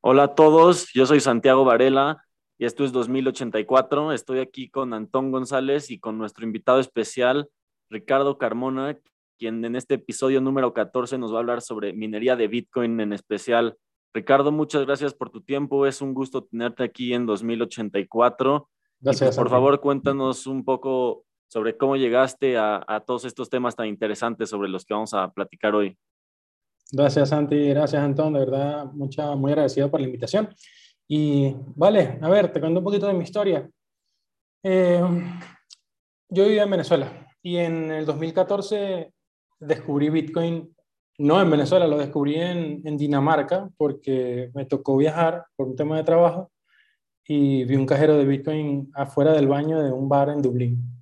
Hola a todos, yo soy Santiago Varela y esto es 2084. Estoy aquí con Antón González y con nuestro invitado especial, Ricardo Carmona, quien en este episodio número 14 nos va a hablar sobre minería de Bitcoin en especial. Ricardo, muchas gracias por tu tiempo. Es un gusto tenerte aquí en 2084. Gracias. Pues, por favor, cuéntanos un poco sobre cómo llegaste a, a, todos estos temas tan interesantes sobre los que vamos a platicar hoy. Gracias, Santi. Gracias, Antón. De verdad, mucha, muy agradecido por la invitación. Y vale, a ver, te cuento un poquito de mi historia. Eh, yo vivía en Venezuela y en el 2014 descubrí Bitcoin, no en Venezuela, lo descubrí en, en Dinamarca porque me tocó viajar por un tema de trabajo y vi un cajero de Bitcoin afuera del baño de un bar en Dublín.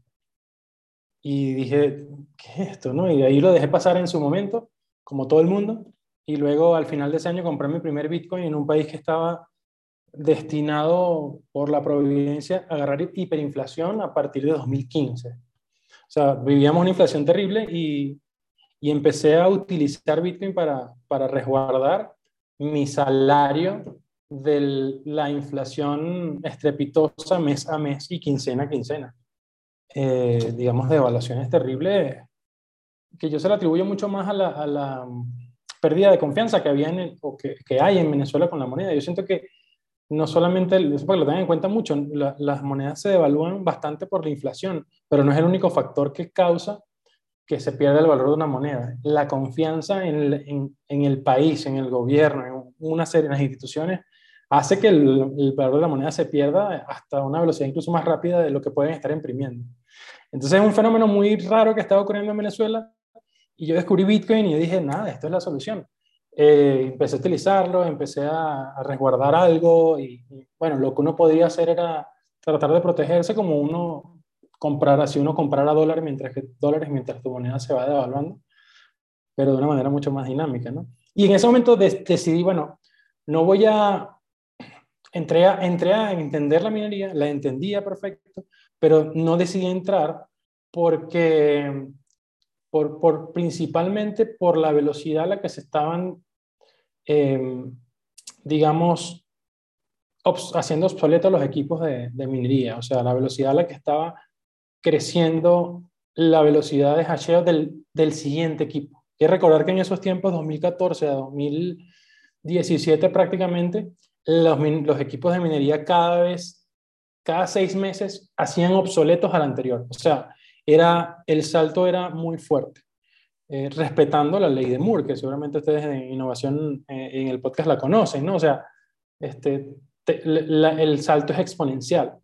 Y dije, ¿qué es esto? No? Y ahí lo dejé pasar en su momento, como todo el mundo. Y luego al final de ese año compré mi primer Bitcoin en un país que estaba destinado por la providencia a agarrar hiperinflación a partir de 2015. O sea, vivíamos una inflación terrible y, y empecé a utilizar Bitcoin para, para resguardar mi salario de la inflación estrepitosa mes a mes y quincena a quincena. Eh, digamos, de evaluaciones terribles que yo se la atribuyo mucho más a la, la pérdida de confianza que, había en o que, que, hay en Venezuela con la moneda. Yo siento que no solamente, eso para que lo tengan en cuenta mucho, las monedas se devalúan bastante por la inflación, pero no es el único factor que causa que se pierda el valor de una moneda. La confianza en el, en, el país, en el gobierno, en una serie de instituciones, hace que el, valor de la moneda se pierda hasta una velocidad incluso más rápida de lo que pueden estar imprimiendo. Entonces es un fenómeno muy raro que estaba ocurriendo en Venezuela y yo descubrí Bitcoin y yo dije, nada, esto es la solución. Eh, empecé a utilizarlo, empecé a, resguardar algo y, bueno, lo que uno podía hacer era tratar de protegerse como uno comprara, si uno comprara dólares mientras, dólares mientras tu moneda se va devaluando, pero de una manera mucho más dinámica, ¿no? Y en ese momento de, decidí, bueno, no voy a entré a, entré a entender la minería, la entendía perfecto, pero no decidí entrar porque, por, por principalmente por la velocidad a la que se estaban, eh, digamos, obs, haciendo obsoletos los equipos de, de, minería, o sea, la velocidad a la que estaba creciendo la velocidad de hasheo del, del siguiente equipo. Que recordar que en esos tiempos, 2014 a 2017 prácticamente, los, equipos de minería cada vez, cada seis meses, hacían obsoletos al anterior. O sea, era, el salto era muy fuerte, eh, respetando la ley de Moore, que seguramente ustedes en innovación eh, en el podcast la conocen, ¿no? O sea, este, el salto es exponencial.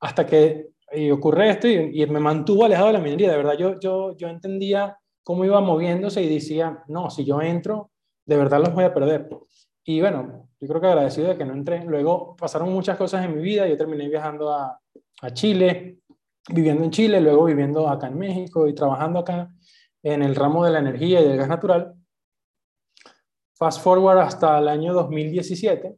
Hasta que y ocurre esto y, y, me mantuvo alejado de la minería. De verdad, yo, yo, yo entendía cómo iba moviéndose y decía, no, si yo entro, de verdad los voy a perder. Y bueno, yo creo que agradecido de que no entré. Luego pasaron muchas cosas en mi vida. Yo terminé viajando a, a Chile, viviendo en Chile, luego viviendo acá en México y trabajando acá en el ramo de la energía y del gas natural. Fast forward hasta el año 2017,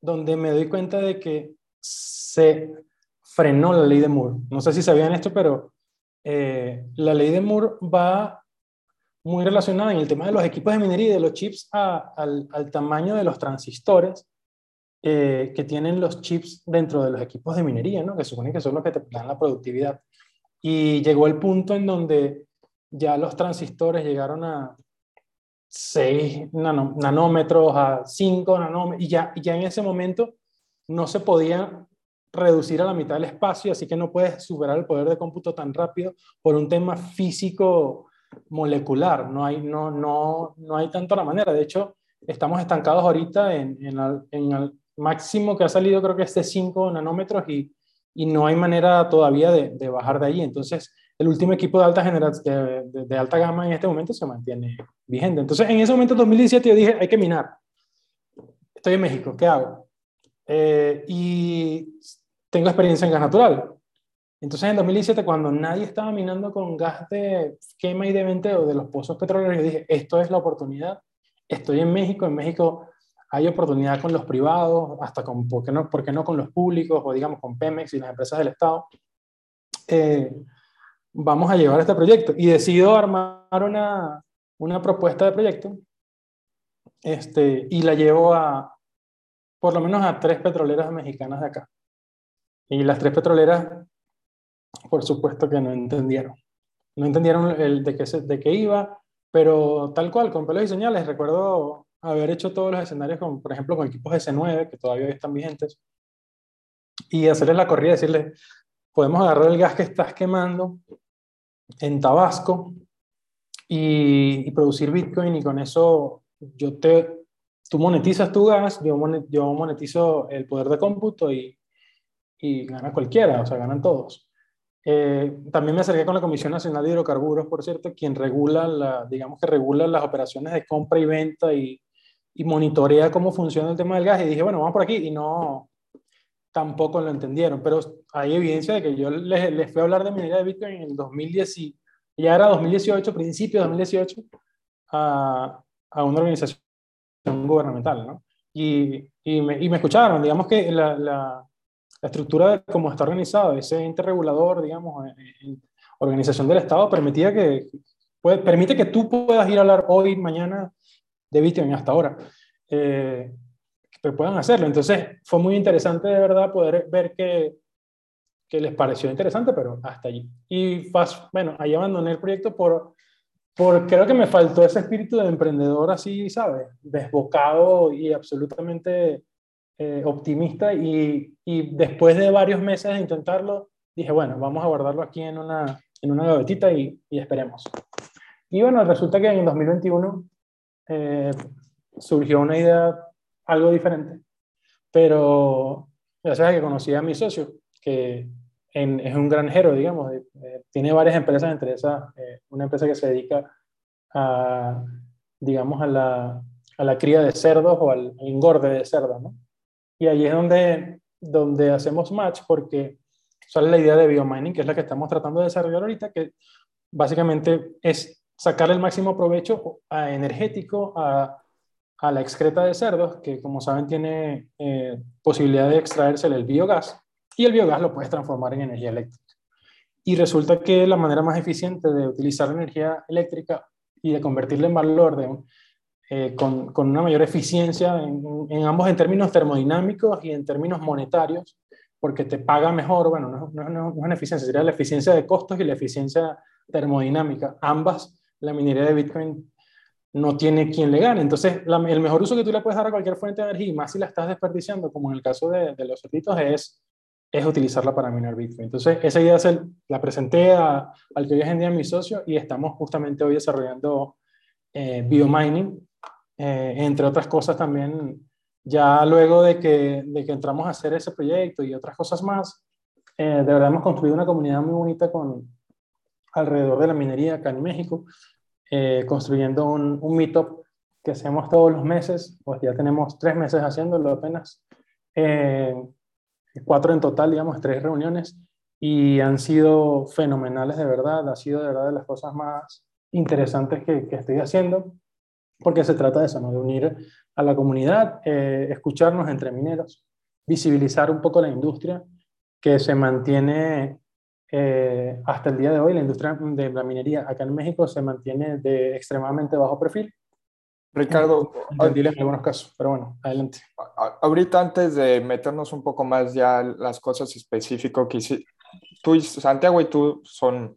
donde me doy cuenta de que se frenó la ley de Moore. No sé si sabían esto, pero eh, la ley de Moore va muy relacionada en el tema de los equipos de minería y de los chips a, al, al, tamaño de los transistores eh, que tienen los chips dentro de los equipos de minería, ¿no? que supone que son los que te dan la productividad. Y llegó el punto en donde ya los transistores llegaron a 6 nano, nanómetros, a 5 nanómetros, y ya, ya en ese momento no se podía reducir a la mitad del espacio, así que no puedes superar el poder de cómputo tan rápido por un tema físico molecular, no hay, no, no, no hay tanto la manera. De hecho, estamos estancados ahorita en, el, máximo que ha salido, creo que es de 5 nanómetros y, y no hay manera todavía de, bajar de ahí. Entonces, el último equipo de alta, de, de, alta gama en este momento se mantiene vigente. Entonces, en ese momento, 2017, yo dije, hay que minar. Estoy en México, ¿qué hago? Eh, y tengo experiencia en gas natural. Entonces en 2017, cuando nadie estaba minando con gas de quema y de venteo de los pozos petroleros, yo dije, esto es la oportunidad. Estoy en México, en México hay oportunidad con los privados, hasta con, ¿por qué no, por qué no con los públicos o digamos con Pemex y las empresas del Estado? Eh, vamos a llevar este proyecto. Y decido armar una, una propuesta de proyecto este, y la llevo a, por lo menos a tres petroleras mexicanas de acá. Y las tres petroleras, por supuesto que no entendieron. No entendieron el de qué, de qué iba, pero tal cual, con pelos y señales. Recuerdo haber hecho todos los escenarios, con, por ejemplo, con equipos S9, que todavía están vigentes, y hacerles la corrida y decirles, podemos agarrar el gas que estás quemando en Tabasco y, producir Bitcoin y con eso yo te, tú monetizas tu gas, yo, yo monetizo el poder de cómputo y, y gana cualquiera, o sea, ganan todos. Eh, también me acerqué con la Comisión Nacional de Hidrocarburos, por cierto, quien regula, la, digamos que regula las operaciones de compra y venta y, y monitorea cómo funciona el tema del gas. Y dije, bueno, vamos por aquí. Y no, tampoco lo entendieron. Pero hay evidencia de que yo les, les fui a hablar de minería de Bitcoin en el 2010, y ya era 2018, principio de 2018, a, a una organización gubernamental, ¿no? Y, y, me, y me escucharon, digamos que la, la, la, estructura de cómo está organizado, ese ente regulador, digamos, organización del Estado, permitía que, puede, permite que tú puedas ir a hablar hoy, mañana, de Bitcoin hasta ahora. Eh, que puedan hacerlo. Entonces fue muy interesante de verdad poder ver que, que les pareció interesante, pero hasta allí. Y bueno, ahí abandoné el proyecto por, por creo que me faltó ese espíritu de emprendedor así, ¿sabes? Desbocado y absolutamente eh, optimista. Y, y, después de varios meses de intentarlo, dije, bueno, vamos a guardarlo aquí en una, en una gavetita y, y esperemos. Y bueno, resulta que en 2021 eh, surgió una idea algo diferente, pero ya sabes que conocí a mi socio, que es un granjero, digamos, eh, tiene varias empresas, entre esas eh, una empresa que se dedica a, digamos, a la, a la cría de cerdos o al engorde de cerdos, ¿no? Y ahí es donde, donde hacemos match porque sale la idea de biomining, que es la que estamos tratando de desarrollar ahorita, que básicamente es sacar el máximo provecho a energético a, a, la excreta de cerdos, que como saben tiene eh, posibilidad de extraerse el biogás, y el biogás lo puedes transformar en energía eléctrica. Y resulta que la manera más eficiente de utilizar energía eléctrica y de convertirla en valor de eh, con, con, una mayor eficiencia, en, en, ambos en términos termodinámicos y en términos monetarios, porque te paga mejor, bueno, no, no, no, no es una eficiencia, sería la eficiencia de costos y la eficiencia termodinámica. Ambas la minería de Bitcoin no tiene quien le gane. Entonces, el mejor uso que tú le puedes dar a cualquier fuente de energía, y más si la estás desperdiciando, como en el caso de, los cerditos, es, es utilizarla para minar Bitcoin. Entonces, esa idea la presenté a, al que hoy es en día mi socio y estamos justamente hoy desarrollando eh, biomining, eh, entre otras cosas también, ya luego de que, de que entramos a hacer ese proyecto y otras cosas más, eh, de verdad hemos construido una comunidad muy bonita con, alrededor de la minería acá en México, eh, construyendo un, un meetup que hacemos todos los meses, pues ya tenemos tres meses haciéndolo apenas, eh, cuatro en total, digamos, tres reuniones, y han sido fenomenales de verdad, ha sido de verdad de las cosas más interesantes que, que estoy haciendo, porque se trata de eso, ¿no? de unir a la comunidad, eh, escucharnos entre mineros, visibilizar un poco la industria que se mantiene eh, hasta el día de hoy la industria de la minería acá en México se mantiene de extremadamente bajo perfil. Ricardo, en algunos casos, pero bueno, adelante. Ahorita antes de meternos un poco más ya las cosas específicas que tú y Santiago y tú son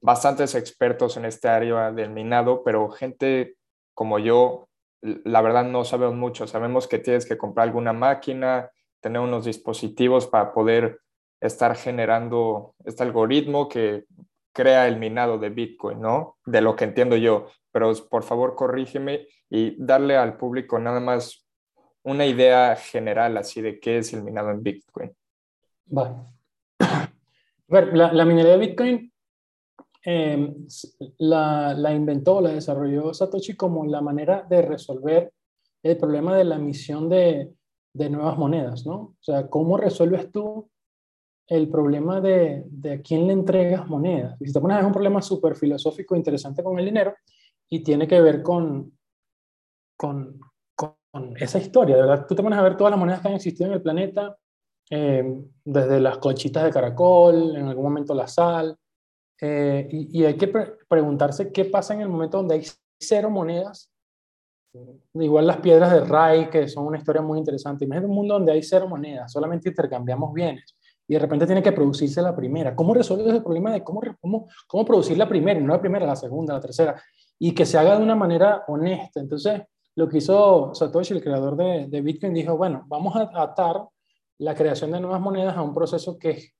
bastantes expertos en este área del minado, pero gente como yo, la verdad no sabemos mucho. Sabemos que tienes que comprar alguna máquina, tener unos dispositivos para poder estar generando este algoritmo que crea el minado de Bitcoin, ¿no? De lo que entiendo yo. Pero por favor, corrígeme y darle al público nada más una idea general así de qué es el minado en Bitcoin. Vale. A ver, la, minería de Bitcoin em, la, la, inventó, la desarrolló Satoshi como la manera de resolver el problema de la emisión de, de nuevas monedas, ¿no? O sea, ¿cómo resuelves tú el problema de, de a quién le entregas monedas. Y si te pones, es un problema súper filosófico interesante con el dinero y tiene que ver con, con, con, esa historia, de verdad. Tú te pones a ver todas las monedas que han existido en el planeta, eh, desde las colchitas de caracol, en algún momento la sal, Eh, y, hay que preguntarse qué pasa en el momento donde hay cero monedas. Igual las piedras de Rai, que son una historia muy interesante. Imagínate un mundo donde hay cero monedas, solamente intercambiamos bienes y de repente tiene que producirse la primera. ¿Cómo resuelves el problema de cómo, cómo, producir la primera, y no la primera, la segunda, la tercera? Y que se haga de una manera honesta. Entonces, lo que hizo Satoshi, el creador de, de Bitcoin, dijo, bueno, vamos a atar la creación de nuevas monedas a un proceso que,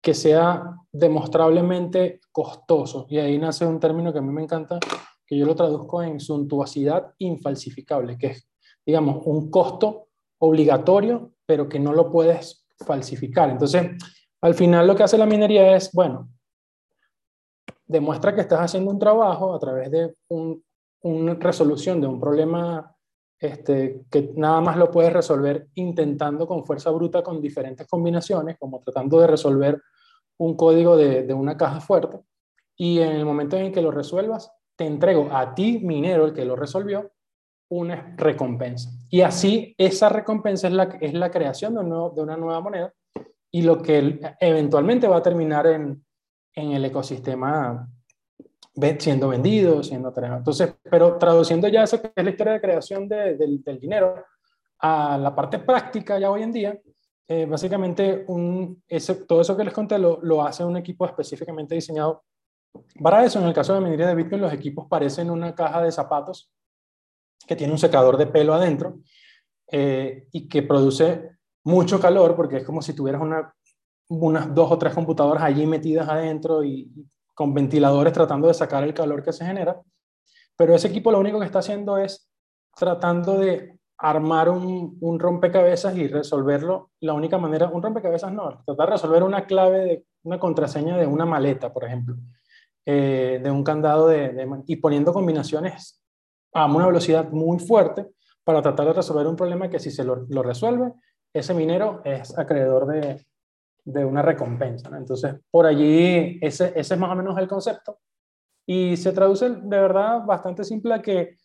que sea demostrablemente costoso. Y ahí nace un término que a mí me encanta, que yo lo traduzco en suntuosidad infalsificable, que es, digamos, un costo obligatorio, pero que no lo puedes falsificar. Entonces, al final lo que hace la minería es, bueno, demuestra que estás haciendo un trabajo a través de una resolución de un problema este, que nada más lo puedes resolver intentando con fuerza bruta con diferentes combinaciones, como tratando de resolver un código de, de una caja fuerte. Y en el momento en que lo resuelvas, te entrego a ti, minero, el que lo resolvió, una recompensa. Y así esa recompensa es la, es la creación de, de una nueva moneda y lo que eventualmente va a terminar en, en el ecosistema siendo vendido, siendo Entonces, pero traduciendo ya eso que es la historia de creación del, del, dinero a la parte práctica ya hoy en día, eh, básicamente un, ese, todo eso que les conté lo, lo hace un equipo específicamente diseñado para eso. En el caso de minería de Bitcoin, los equipos parecen una caja de zapatos que tiene un secador de pelo adentro eh, y que produce mucho calor porque es como si tuvieras una, unas dos o tres computadoras allí metidas adentro y, con ventiladores tratando de sacar el calor que se genera. Pero ese equipo lo único que está haciendo es tratando de armar un, un, rompecabezas y resolverlo. La única manera, un rompecabezas no, tratar de resolver una clave de una contraseña de una maleta, por ejemplo, eh, de un candado de, y poniendo combinaciones a una velocidad muy fuerte para tratar de resolver un problema que si se lo, resuelve, ese minero es acreedor de, de una recompensa. Entonces, por allí, ese, ese es más o menos el concepto. Y se traduce de verdad bastante simple a que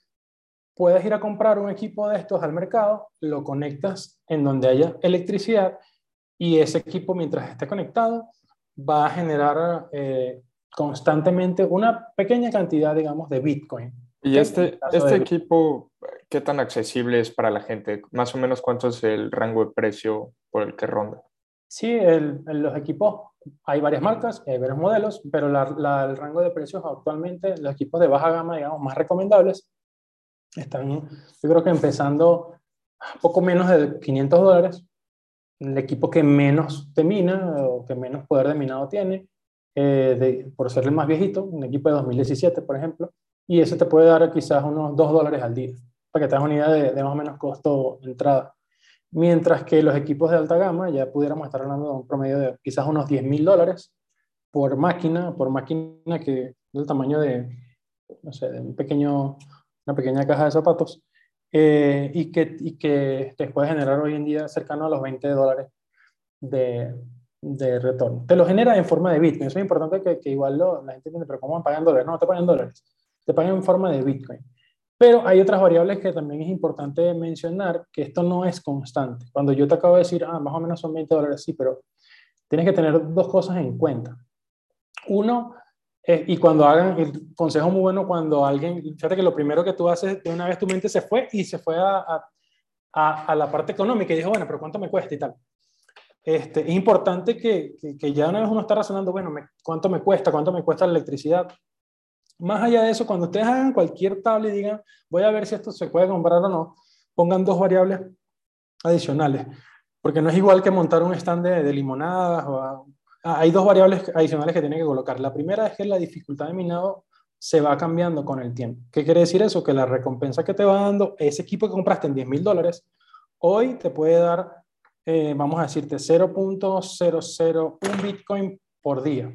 puedes ir a comprar un equipo de estos al mercado, lo conectas en donde haya electricidad y ese equipo mientras esté conectado va a generar eh, constantemente una pequeña cantidad, digamos, de Bitcoin. ¿Y este, este equipo qué tan accesible es para la gente? Más o menos cuánto es el rango de precio por el que ronda. Sí, el, los equipos, hay varias marcas, hay varios modelos, pero el rango de precios actualmente, los equipos de baja gama, digamos, más recomendables, están, yo creo que empezando poco menos de 500 dólares. El equipo que menos te mina o que menos poder de minado tiene, eh, de, por ser el más viejito, un equipo de 2017, por ejemplo, y ese te puede dar quizás unos 2 dólares al día, para que te hagas una idea de, más o menos costo de entrada. Mientras que los equipos de alta gama ya pudiéramos estar hablando de un promedio de quizás unos 10 mil dólares por máquina, por máquina que del tamaño de, no sé, de un pequeño, una pequeña caja de zapatos, eh, y, que, y que te puede generar hoy en día cercano a los 20 dólares de, de retorno. Te lo genera en forma de Bitcoin. Eso es importante que, que igual lo, la gente entiende, pero ¿cómo van pagando dólares? No, te pagan dólares te pagan en forma de Bitcoin. Pero hay otras variables que también es importante mencionar, que esto no es constante. Cuando yo te acabo de decir, ah, más o menos son 20 dólares, sí, pero tienes que tener dos cosas en cuenta. Uno, y cuando hagan, el consejo muy bueno cuando alguien, fíjate que lo primero que tú haces, de una vez tu mente se fue y se fue a, a, a la parte económica y dijo, bueno, pero ¿cuánto me cuesta y tal? Este, es importante que, que, que, ya una vez uno está razonando, bueno, me, ¿cuánto me cuesta? ¿Cuánto me cuesta la electricidad? Más allá de eso, cuando ustedes hagan cualquier tabla y digan, voy a ver si esto se puede comprar o no, pongan dos variables adicionales, porque no es igual que montar un stand de, limonadas. O hay dos variables adicionales que tienen que colocar. La primera es que la dificultad de minado se va cambiando con el tiempo. ¿Qué quiere decir eso? Que la recompensa que te va dando ese equipo que compraste en 10 mil dólares, hoy te puede dar, eh, vamos a decirte, 0.001 Bitcoin por día,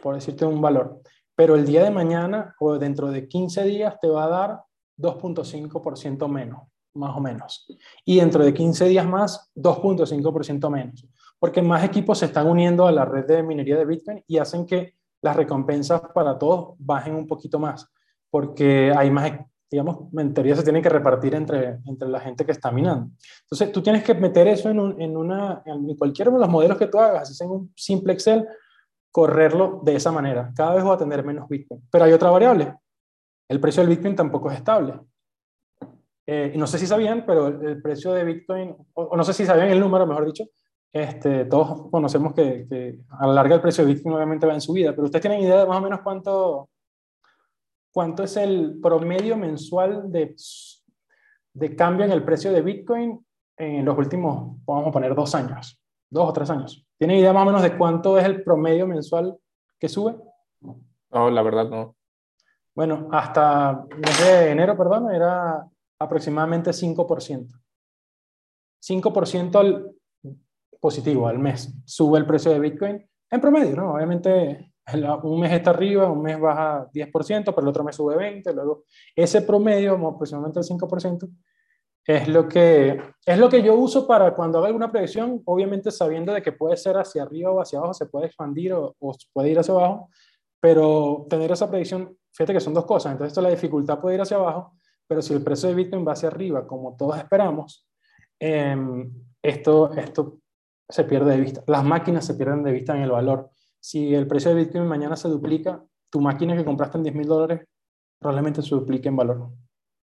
por decirte un valor pero el día de mañana o dentro de 15 días te va a dar 2.5% menos, más o menos. Y dentro de 15 días más, 2.5% menos. Porque más equipos se están uniendo a la red de minería de Bitcoin y hacen que las recompensas para todos bajen un poquito más. Porque hay más, digamos, en se tienen que repartir entre, entre la gente que está minando. Entonces, tú tienes que meter eso en, un, en, una, en cualquiera de los modelos que tú hagas, en un simple Excel, correrlo de esa manera. Cada vez voy a tener menos Bitcoin. Pero hay otra variable. El precio del Bitcoin tampoco es estable. Eh, y no sé si sabían, pero el, precio de Bitcoin, o, no sé si sabían el número, mejor dicho, este, todos conocemos que, a la larga el precio de Bitcoin obviamente va en subida, pero ustedes tienen idea de más o menos cuánto, cuánto es el promedio mensual de, de cambio en el precio de Bitcoin en los últimos, vamos a poner, dos años, dos o tres años. ¿Tienen idea más o menos de cuánto es el promedio mensual que sube? No, la verdad no. Bueno, hasta mes de enero, perdón, era aproximadamente 5%. 5% al positivo al mes sube el precio de Bitcoin en promedio, ¿no? Obviamente un mes está arriba, un mes baja 10%, pero el otro mes sube 20%, luego ese promedio, aproximadamente el 5%, es lo que es lo que yo uso para cuando hago alguna predicción, obviamente sabiendo de que puede ser hacia arriba o hacia abajo, se puede expandir o, o puede ir hacia abajo, pero tener esa predicción, fíjate que son dos cosas, entonces esto, la dificultad puede ir hacia abajo, pero si el precio de Bitcoin va hacia arriba, como todos esperamos, eh, esto, esto se pierde de vista. Las máquinas se pierden de vista en el valor. Si el precio de Bitcoin mañana se duplica, tu máquina que compraste en 10 mil dólares probablemente se duplique en valor.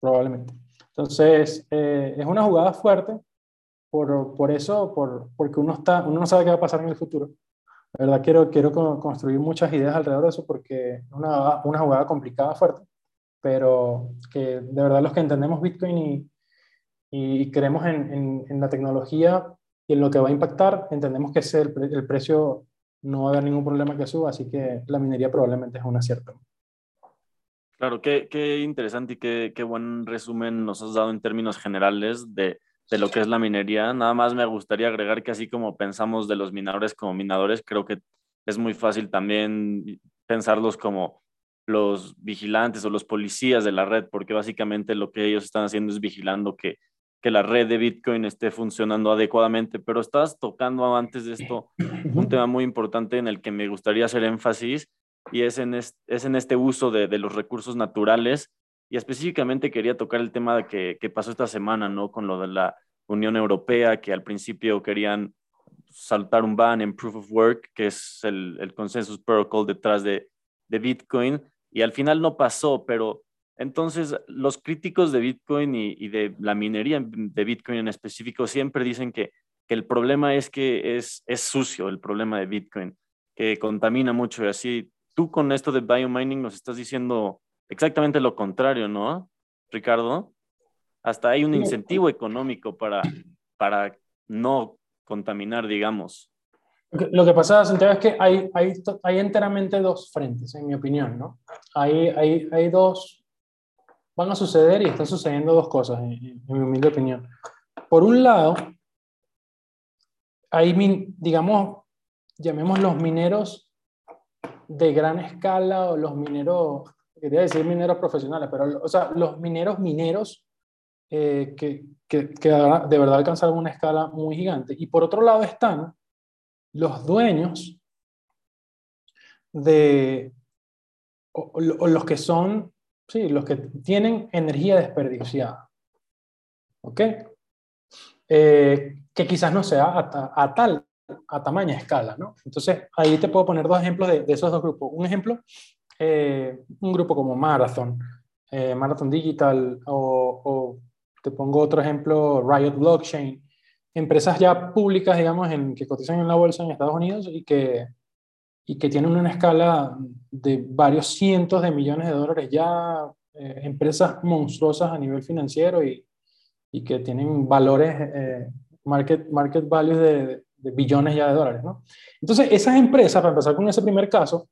Probablemente. Entonces, eh, es una jugada fuerte por, por eso, por, porque uno, está, uno no sabe qué va a pasar en el futuro. La verdad, quiero, quiero construir muchas ideas alrededor de eso porque es una, una jugada complicada, fuerte, pero que de verdad los que entendemos Bitcoin y, y creemos en, en, la tecnología y en lo que va a impactar, entendemos que ese, el, el precio no va a haber ningún problema que suba, así que la minería probablemente es un acierto. Claro, qué, qué interesante y qué, qué, buen resumen nos has dado en términos generales de, de, lo que es la minería. Nada más me gustaría agregar que así como pensamos de los minadores como minadores, creo que es muy fácil también pensarlos como los vigilantes o los policías de la red, porque básicamente lo que ellos están haciendo es vigilando que, que la red de Bitcoin esté funcionando adecuadamente. Pero estás tocando antes de esto un tema muy importante en el que me gustaría hacer énfasis y es en, es en este uso de, de, los recursos naturales. Y específicamente quería tocar el tema de que, que, pasó esta semana, ¿no? Con lo de la Unión Europea, que al principio querían saltar un ban en Proof of Work, que es el, el Consensus Protocol detrás de, de Bitcoin, y al final no pasó, pero entonces los críticos de Bitcoin y, y de la minería de Bitcoin en específico siempre dicen que, que el problema es que es, es sucio, el problema de Bitcoin, que contamina mucho y así tú con esto de biomining nos estás diciendo exactamente lo contrario, ¿no, Ricardo? Hasta hay un incentivo económico para, para no contaminar, digamos. Lo que pasa, Santiago, es que hay, hay, hay enteramente dos frentes, en mi opinión, ¿no? Hay, hay, hay dos, van a suceder y están sucediendo dos cosas, en, en mi humilde opinión. Por un lado, hay, digamos, llamemos los mineros de gran escala o los mineros, quería decir mineros profesionales, pero o sea, los mineros mineros eh, que, que, que, de verdad alcanzaron una escala muy gigante. Y por otro lado están los dueños de, o, los que son, sí, los que tienen energía desperdiciada. ¿Ok? Eh, que quizás no sea a tal a tamaña escala, ¿no? Entonces, ahí te puedo poner dos ejemplos de, de esos dos grupos. Un ejemplo, eh, un grupo como Marathon, eh, Marathon Digital, o, o, te pongo otro ejemplo, Riot Blockchain, empresas ya públicas, digamos, en, que cotizan en la bolsa en Estados Unidos y que, y que tienen una escala de varios cientos de millones de dólares ya, eh, empresas monstruosas a nivel financiero y, y que tienen valores, eh, market, market values de, de billones ya de dólares, ¿no? Entonces, esas empresas, para empezar con ese primer caso,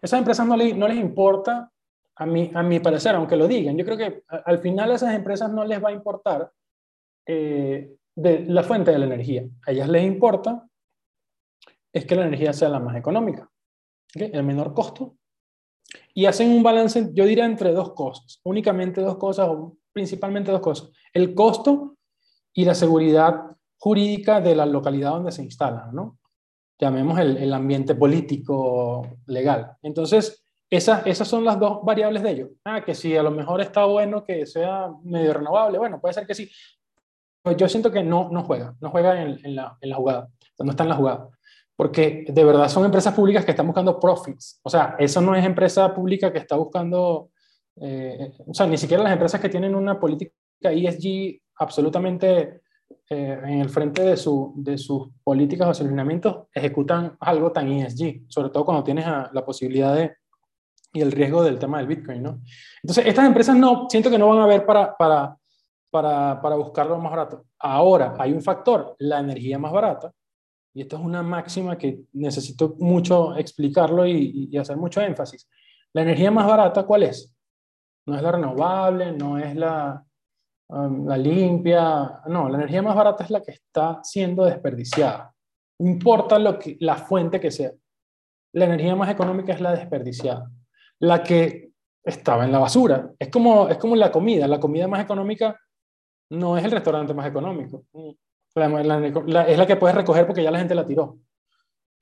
esas empresas no, le, no les importa, a mi, a mi parecer, aunque lo digan, yo creo que al final a esas empresas no les va a importar eh, de la fuente de la energía. A ellas les importa es que la energía sea la más económica, ¿okay? el menor costo, y hacen un balance, yo diría, entre dos cosas, únicamente dos cosas, o principalmente dos cosas, el costo y la seguridad jurídica de la localidad donde se instalan, ¿no? Llamemos el, el ambiente político legal. Entonces, esas, esas son las dos variables de ello. Ah, que si a lo mejor está bueno que sea medio renovable, bueno, puede ser que sí. Pues yo siento que no, no juega, no juega en, la, en la jugada, no está en la jugada. porque de verdad son empresas públicas que están buscando profits. O sea, eso no es empresa pública que está buscando, eh, o sea, ni siquiera las empresas que tienen una política ESG absolutamente eh, en el frente de, su, de sus políticas o alineamientos ejecutan algo tan ESG, sobre todo cuando tienes la posibilidad de, y el riesgo del tema del Bitcoin, ¿no? Entonces, estas empresas no, siento que no van a ver para, para, para, para buscarlo más barato. Ahora, hay un factor, la energía más barata, y esto es una máxima que necesito mucho explicarlo y hacer mucho énfasis. La energía más barata, ¿cuál es? No es la renovable, no es la, la limpia, no, la energía más barata es la que está siendo desperdiciada. Importa lo que, la fuente que sea. La energía más económica es la desperdiciada la que estaba en la basura. Es como, es como la comida. La comida más económica no es el restaurante más económico. es la que puedes recoger porque ya la gente la tiró.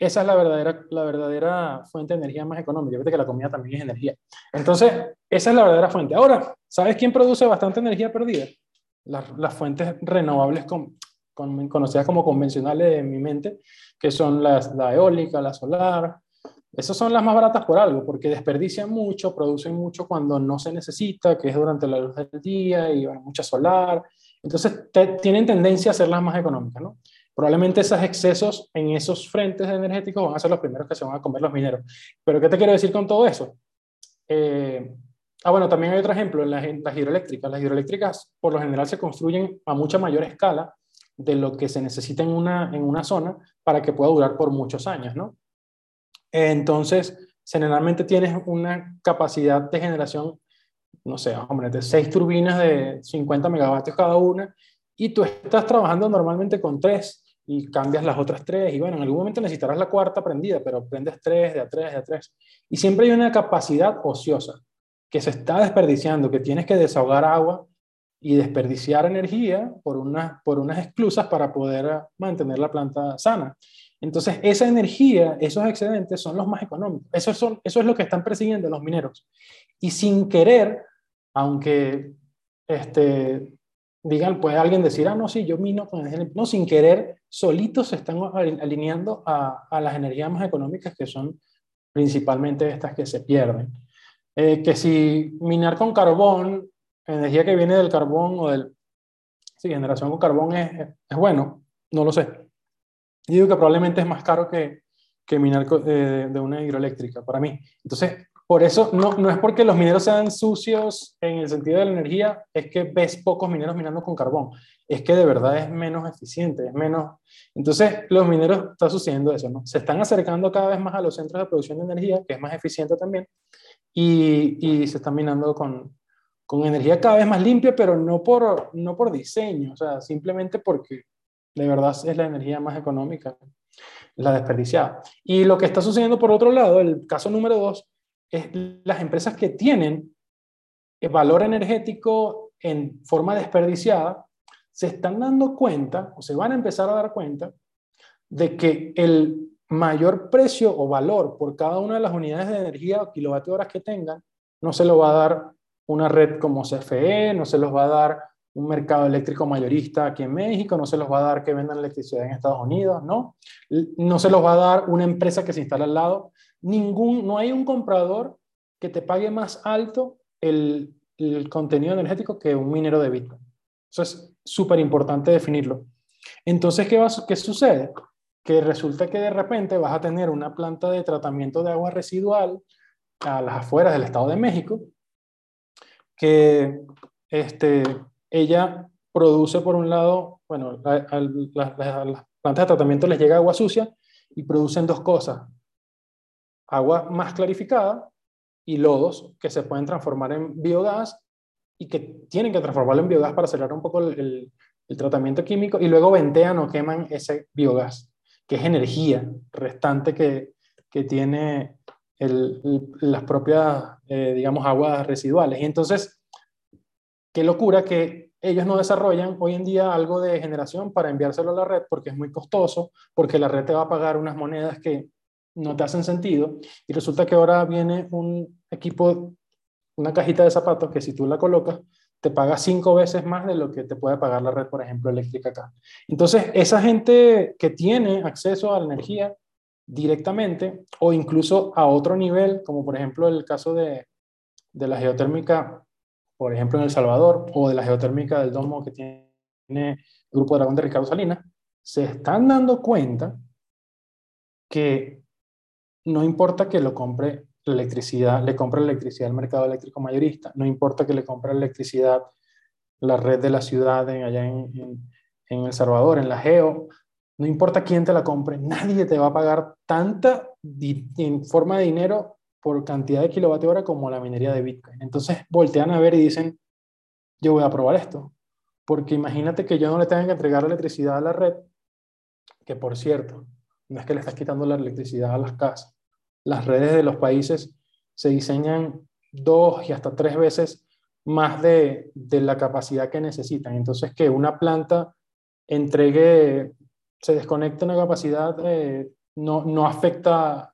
Esa es la verdadera, la verdadera fuente de energía más económica. Fíjate que la comida también es energía. Entonces, esa es la verdadera fuente. Ahora, ¿sabes quién produce bastante energía perdida? Las, las fuentes renovables con, conocidas como convencionales en mi mente, que son las, la eólica, la solar, esas son las más baratas por algo, porque desperdician mucho, producen mucho cuando no se necesita, que es durante la luz del día y bueno, mucha solar. Entonces tienen tendencia a ser las más económicas, ¿no? Probablemente esos excesos en esos frentes energéticos van a ser los primeros que se van a comer los mineros. Pero ¿qué te quiero decir con todo eso? Eh, ah, bueno, también hay otro ejemplo, las, las hidroeléctricas. Las hidroeléctricas por lo general se construyen a mucha mayor escala de lo que se necesita en una, en una zona para que pueda durar por muchos años, ¿no? Entonces, generalmente tienes una capacidad de generación, no sé, hombre, de seis turbinas de 50 megavatios cada una, y tú estás trabajando normalmente con tres y cambias las otras tres, y bueno, en algún momento necesitarás la cuarta prendida, pero prendes tres, de a tres, de a tres. Y siempre hay una capacidad ociosa que se está desperdiciando, que tienes que desahogar agua y desperdiciar energía por, una, por unas exclusas para poder mantener la planta sana. Entonces, esa energía, esos excedentes son los más económicos. Eso, son, eso es lo que están persiguiendo los mineros. Y sin querer, aunque este, digan, puede alguien decir, ah, no, sí, yo mino con. No, sin querer, solitos se están alineando a, a las energías más económicas, que son principalmente estas que se pierden. Eh, que si minar con carbón, energía que viene del carbón o del... Sí, generación con carbón es, es bueno, no lo sé digo que probablemente es más caro que, que minar de, de, una hidroeléctrica para mí. Entonces, por eso no, no es porque los mineros sean sucios en el sentido de la energía, es que ves pocos mineros minando con carbón. Es que de verdad es menos eficiente, es menos. Entonces, los mineros está sucediendo eso, ¿no? Se están acercando cada vez más a los centros de producción de energía, que es más eficiente también, y, y se están minando con, con energía cada vez más limpia, pero no por, no por diseño, o sea, simplemente porque de verdad es la energía más económica, la desperdiciada. Y lo que está sucediendo por otro lado, el caso número dos, es las empresas que tienen valor energético en forma desperdiciada, se están dando cuenta, o se van a empezar a dar cuenta, de que el mayor precio o valor por cada una de las unidades de energía o kilovatio horas que tengan, no se lo va a dar una red como CFE, no se los va a dar un mercado eléctrico mayorista aquí en México, no se los va a dar que vendan electricidad en Estados Unidos, ¿no? No se los va a dar una empresa que se instala al lado. Ningún, no hay un comprador que te pague más alto el, contenido energético que un minero de Bitcoin. Eso es súper importante definirlo. Entonces, ¿qué, va, ¿qué sucede? Que resulta que de repente vas a tener una planta de tratamiento de agua residual a las afueras del Estado de México, que este, ella produce por un lado, bueno, a, las plantas de tratamiento les llega agua sucia y producen dos cosas, agua más clarificada y lodos que se pueden transformar en biogás y que tienen que transformarlo en biogás para acelerar un poco el, tratamiento químico y luego ventean o queman ese biogás, que es energía restante que, que tiene las propias, eh, digamos, aguas residuales. Y entonces, qué locura que ellos no desarrollan hoy en día algo de generación para enviárselo a la red porque es muy costoso, porque la red te va a pagar unas monedas que no te hacen sentido y resulta que ahora viene un equipo, una cajita de zapatos que si tú la colocas te paga cinco veces más de lo que te puede pagar la red, por ejemplo, eléctrica acá. Entonces, esa gente que tiene acceso a la energía directamente o incluso a otro nivel, como por ejemplo el caso de, de la geotérmica, por ejemplo en El Salvador, o de la geotérmica del domo que tiene el Grupo Dragón de Ricardo Salinas, se están dando cuenta que no importa que lo compre la electricidad, le compre la electricidad al mercado eléctrico mayorista, no importa que le compre la electricidad la red de la ciudad allá en, en, El Salvador, en la Geo, no importa quién te la compre, nadie te va a pagar tanta en forma de dinero por cantidad de kilovatio hora como la minería de Bitcoin. Entonces voltean a ver y dicen, yo voy a probar esto, porque imagínate que yo no le tenga que entregar electricidad a la red, que por cierto, no es que le estás quitando la electricidad a las casas. Las redes de los países se diseñan dos y hasta tres veces más de, de la capacidad que necesitan. Entonces, que una planta entregue, se desconecte una capacidad, eh, no, no afecta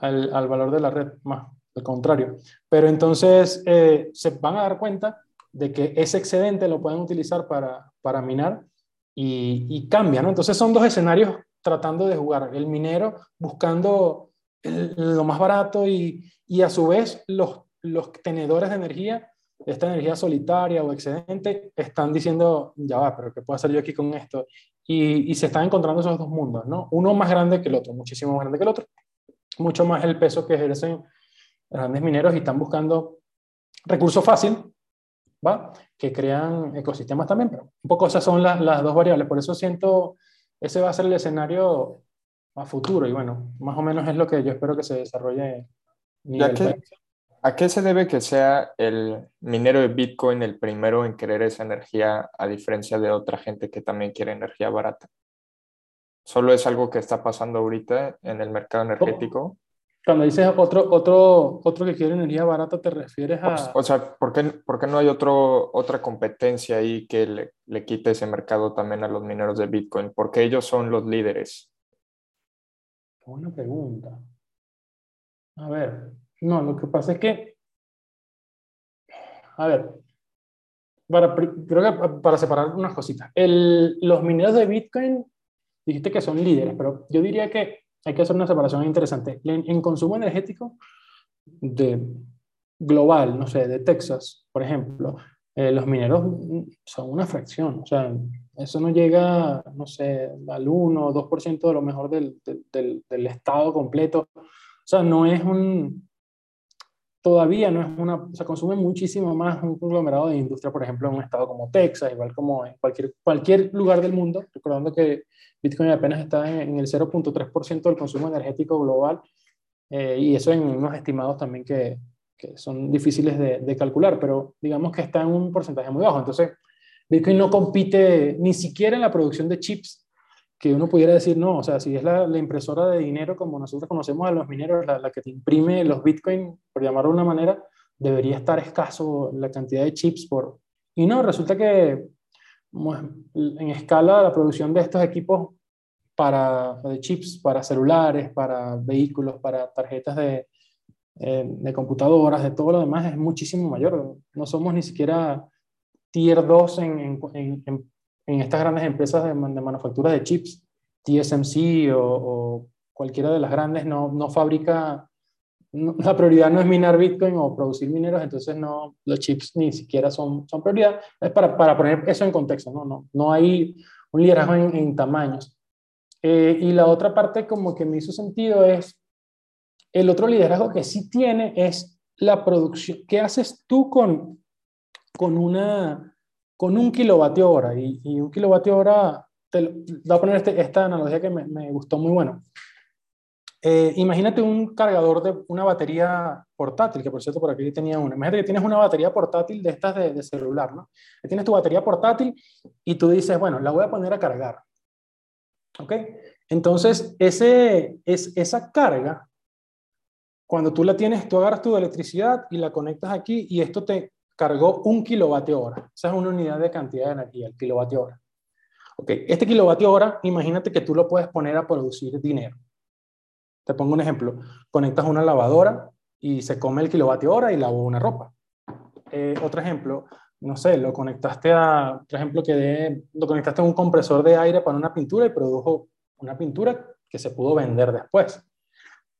al, al, valor de la red, más al contrario. Pero entonces eh, se van a dar cuenta de que ese excedente lo pueden utilizar para, para minar y, y cambia, ¿no? Entonces son dos escenarios tratando de jugar. El minero buscando lo más barato y, y, a su vez los, los tenedores de energía, esta energía solitaria o excedente, están diciendo, ya va, pero ¿qué puedo hacer yo aquí con esto? Y, y, se están encontrando esos dos mundos, ¿no? Uno más grande que el otro, muchísimo más grande que el otro, mucho más el peso que ejercen grandes mineros y están buscando recursos fácil, ¿va? Que crean ecosistemas también, pero un poco esas son las, las dos variables. Por eso siento ese va a ser el escenario a futuro y bueno, más o menos es lo que yo espero que se desarrolle. ¿A qué, ¿A qué se debe que sea el minero de Bitcoin el primero en querer esa energía a diferencia de otra gente que también quiere energía barata? ¿Solo es algo que está pasando ahorita en el mercado energético? Cuando dices otro, otro, otro que quiere energía barata, ¿te refieres a...? O, sea, ¿por qué, ¿por qué, no hay otro, otra competencia ahí que le, le, quite ese mercado también a los mineros de Bitcoin? Porque ellos son los líderes. Buena pregunta. A ver, no, lo que pasa es que... A ver, para, creo que para separar unas cositas. El, los mineros de Bitcoin, dijiste que son líderes, pero yo diría que hay que hacer una separación interesante. En, en consumo energético de global, no sé, de Texas, por ejemplo, eh, los mineros son una fracción, o sea, eso no llega, no sé, al 1 o 2% de lo mejor del, del, del, estado completo. O sea, no es un, todavía no es una, o sea, consume muchísimo más un conglomerado de industria, por ejemplo, en un estado como Texas, igual como en cualquier, cualquier lugar del mundo, recordando que Bitcoin apenas está en, el 0.3% del consumo energético global, eh, y eso en unos estimados también que, que son difíciles de, de, calcular, pero digamos que está en un porcentaje muy bajo. Entonces, Bitcoin no compite ni siquiera en la producción de chips, que uno pudiera decir, no, o sea, si es la, la impresora de dinero como nosotros conocemos a los mineros, la, la, que te imprime los Bitcoin, por llamarlo de una manera, debería estar escaso la cantidad de chips por... Y no, resulta que en escala la producción de estos equipos para de chips, para celulares, para vehículos, para tarjetas de, eh, de computadoras, de todo lo demás es muchísimo mayor. No somos ni siquiera tier 2 en, en, en, en estas grandes empresas de, de, manufactura de chips. TSMC o, o, cualquiera de las grandes no, no fabrica la prioridad no es minar Bitcoin o producir mineros, entonces no, los chips ni siquiera son, son prioridad. Es para, para poner eso en contexto, ¿no? No, no hay un liderazgo en, en tamaños. Eh, y la otra parte como que me hizo sentido es, el otro liderazgo que sí tiene es la producción. ¿Qué haces tú con, con, una, con un kilovatio hora? Y, y un kilovatio hora, te, voy a poner este, esta analogía que me, gustó muy bueno. Eh, imagínate un cargador de una batería portátil, que por cierto por aquí tenía una. Imagínate que tienes una batería portátil de estas de, celular, ¿no? Tienes tu batería portátil y tú dices, bueno, la voy a poner a cargar. ¿Ok? Entonces, ese, es, esa carga, cuando tú la tienes, tú agarras tu electricidad y la conectas aquí y esto te cargó un kilovatio hora. Esa es una unidad de cantidad de energía, el kilovatio hora. Ok, este kilovatio hora, imagínate que tú lo puedes poner a producir dinero. Te pongo un ejemplo. Conectas una lavadora y se come el kilovatio hora y lavo una ropa. Eh, otro ejemplo, no sé, lo conectaste a, por ejemplo, que lo conectaste a un compresor de aire para una pintura y produjo una pintura que se pudo vender después.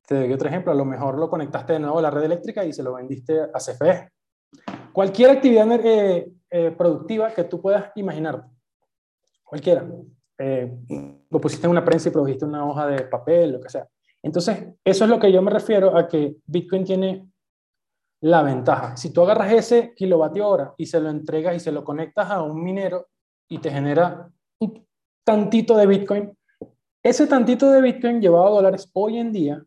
Te doy otro ejemplo, a lo mejor lo conectaste de nuevo a la red eléctrica y se lo vendiste a CFE. Cualquier actividad eh, eh, productiva que tú puedas imaginar, cualquiera. Eh, lo pusiste en una prensa y produjiste una hoja de papel, lo que sea. Entonces, eso es lo que yo me refiero a que Bitcoin tiene la ventaja. Si tú agarras ese kilovatio hora y se lo entregas y se lo conectas a un minero y te genera un tantito de Bitcoin, ese tantito de Bitcoin llevado a dólares hoy en día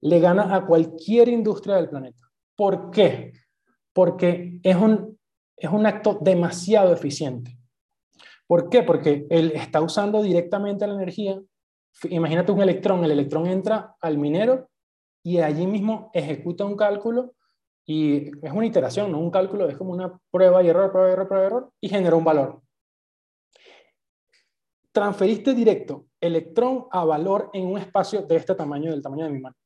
le gana a cualquier industria del planeta. ¿Por qué? Porque es un, es un acto demasiado eficiente. ¿Por qué? Porque él está usando directamente la energía. Imagínate un electrón, el electrón entra al minero y allí mismo ejecuta un cálculo y es una iteración, no un cálculo, es como una prueba y error, prueba y error, prueba y error, y genera un valor. Transferiste directo electrón a valor en un espacio de este tamaño, del tamaño de mi mano.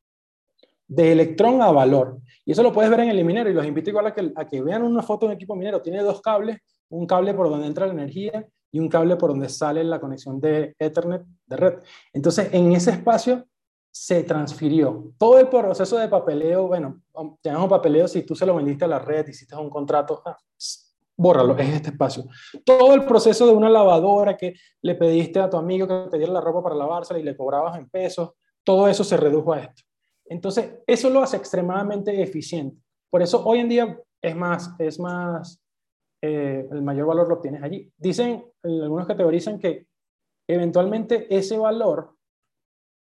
De electrón a valor. Y eso lo puedes ver en el minero y los invito igual a que, vean una foto de un equipo minero. Tiene dos cables, un cable por donde entra la energía y un cable por donde sale la conexión de Ethernet de red. Entonces, en ese espacio se transfirió. Todo el proceso de papeleo, bueno, tenemos papeleo si tú se lo vendiste a la red, hiciste un contrato, ah, bórralo, es este espacio. Todo el proceso de una lavadora que le pediste a tu amigo que te diera la ropa para lavársela y le cobrabas en pesos, todo eso se redujo a esto. Entonces, eso lo hace extremadamente eficiente. Por eso hoy en día es más, es más, eh, el mayor valor lo tienes allí. Dicen, algunos categorizan que eventualmente ese valor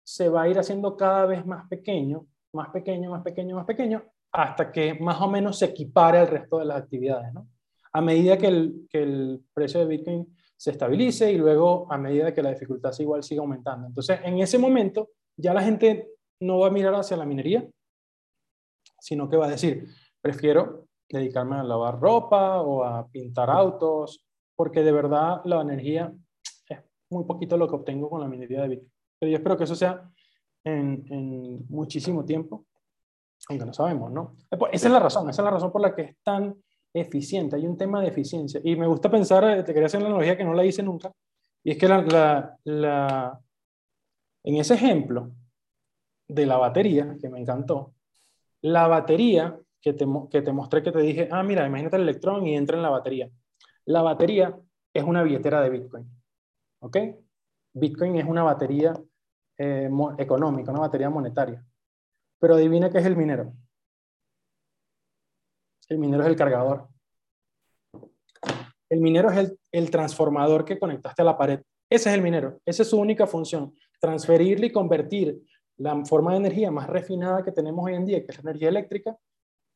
se va a ir haciendo cada vez más pequeño, más pequeño, más pequeño, más pequeño, hasta que más o menos se equipare al resto de las actividades, ¿no? A medida que el, que el precio de Bitcoin se estabilice y luego a medida que la dificultad igual siga aumentando. Entonces, en ese momento, ya la gente no va a mirar hacia la minería, sino que va a decir, prefiero dedicarme a lavar ropa o a pintar autos, porque de verdad la energía es muy poquito lo que obtengo con la minería de Bitcoin. Pero yo espero que eso sea en, muchísimo tiempo, aunque no sabemos, ¿no? Esa es la razón, esa es la razón por la que es tan eficiente. Hay un tema de eficiencia. Y me gusta pensar, eh, te quería hacer una analogía que no la hice nunca, y es que la, la, en ese ejemplo de la batería, que me encantó, la batería que te, que te mostré, que te dije, ah, mira, imagínate el electrón y entra en la batería. La batería es una billetera de Bitcoin. ¿Ok? Bitcoin es una batería eh, económica, una batería monetaria. Pero adivina qué es el minero. El minero es el cargador. El minero es el, el transformador que conectaste a la pared. Ese es el minero. Esa es su única función. Transferirle y convertir la forma de energía más refinada que tenemos hoy en día, que es la energía eléctrica,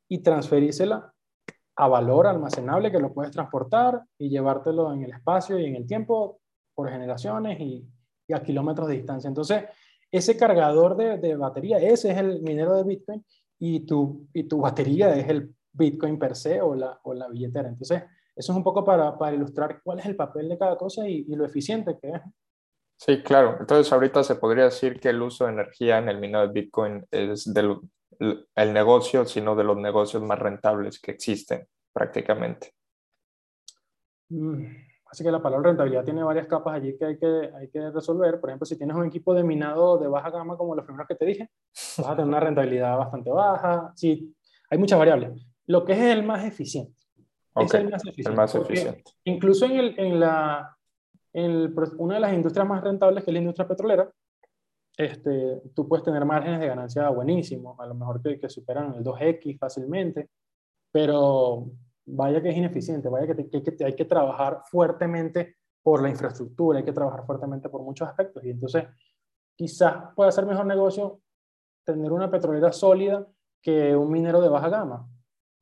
y transferírsela a valor almacenable que lo puedes transportar y llevártelo en el espacio y en el tiempo por generaciones y, a kilómetros de distancia. Entonces, ese cargador de, batería, ese es el minero de Bitcoin y tu, y tu batería es el Bitcoin per se o la, o la billetera. Entonces, eso es un poco para, para, ilustrar cuál es el papel de cada cosa y, lo eficiente que es. Sí, claro. Entonces, ahorita se podría decir que el uso de energía en el minado de Bitcoin es del el negocio, sino de los negocios más rentables que existen prácticamente. Mm. Así que la palabra rentabilidad tiene varias capas allí que hay, que hay que resolver. Por ejemplo, si tienes un equipo de minado de baja gama, como los primeros que te dije, vas a tener una rentabilidad bastante baja. Sí, hay muchas variables. Lo que es el más eficiente. es el más eficiente. El más eficiente. Incluso en, el, en, la, en una de las industrias más rentables, que es la industria petrolera, este, tú puedes tener márgenes de ganancia buenísimos, a lo mejor que, que superan el 2X fácilmente, pero vaya que es ineficiente, vaya que, que, hay que trabajar fuertemente por la infraestructura, hay que trabajar fuertemente por muchos aspectos. Y entonces, quizás pueda ser mejor negocio tener una petrolera sólida que un minero de baja gama.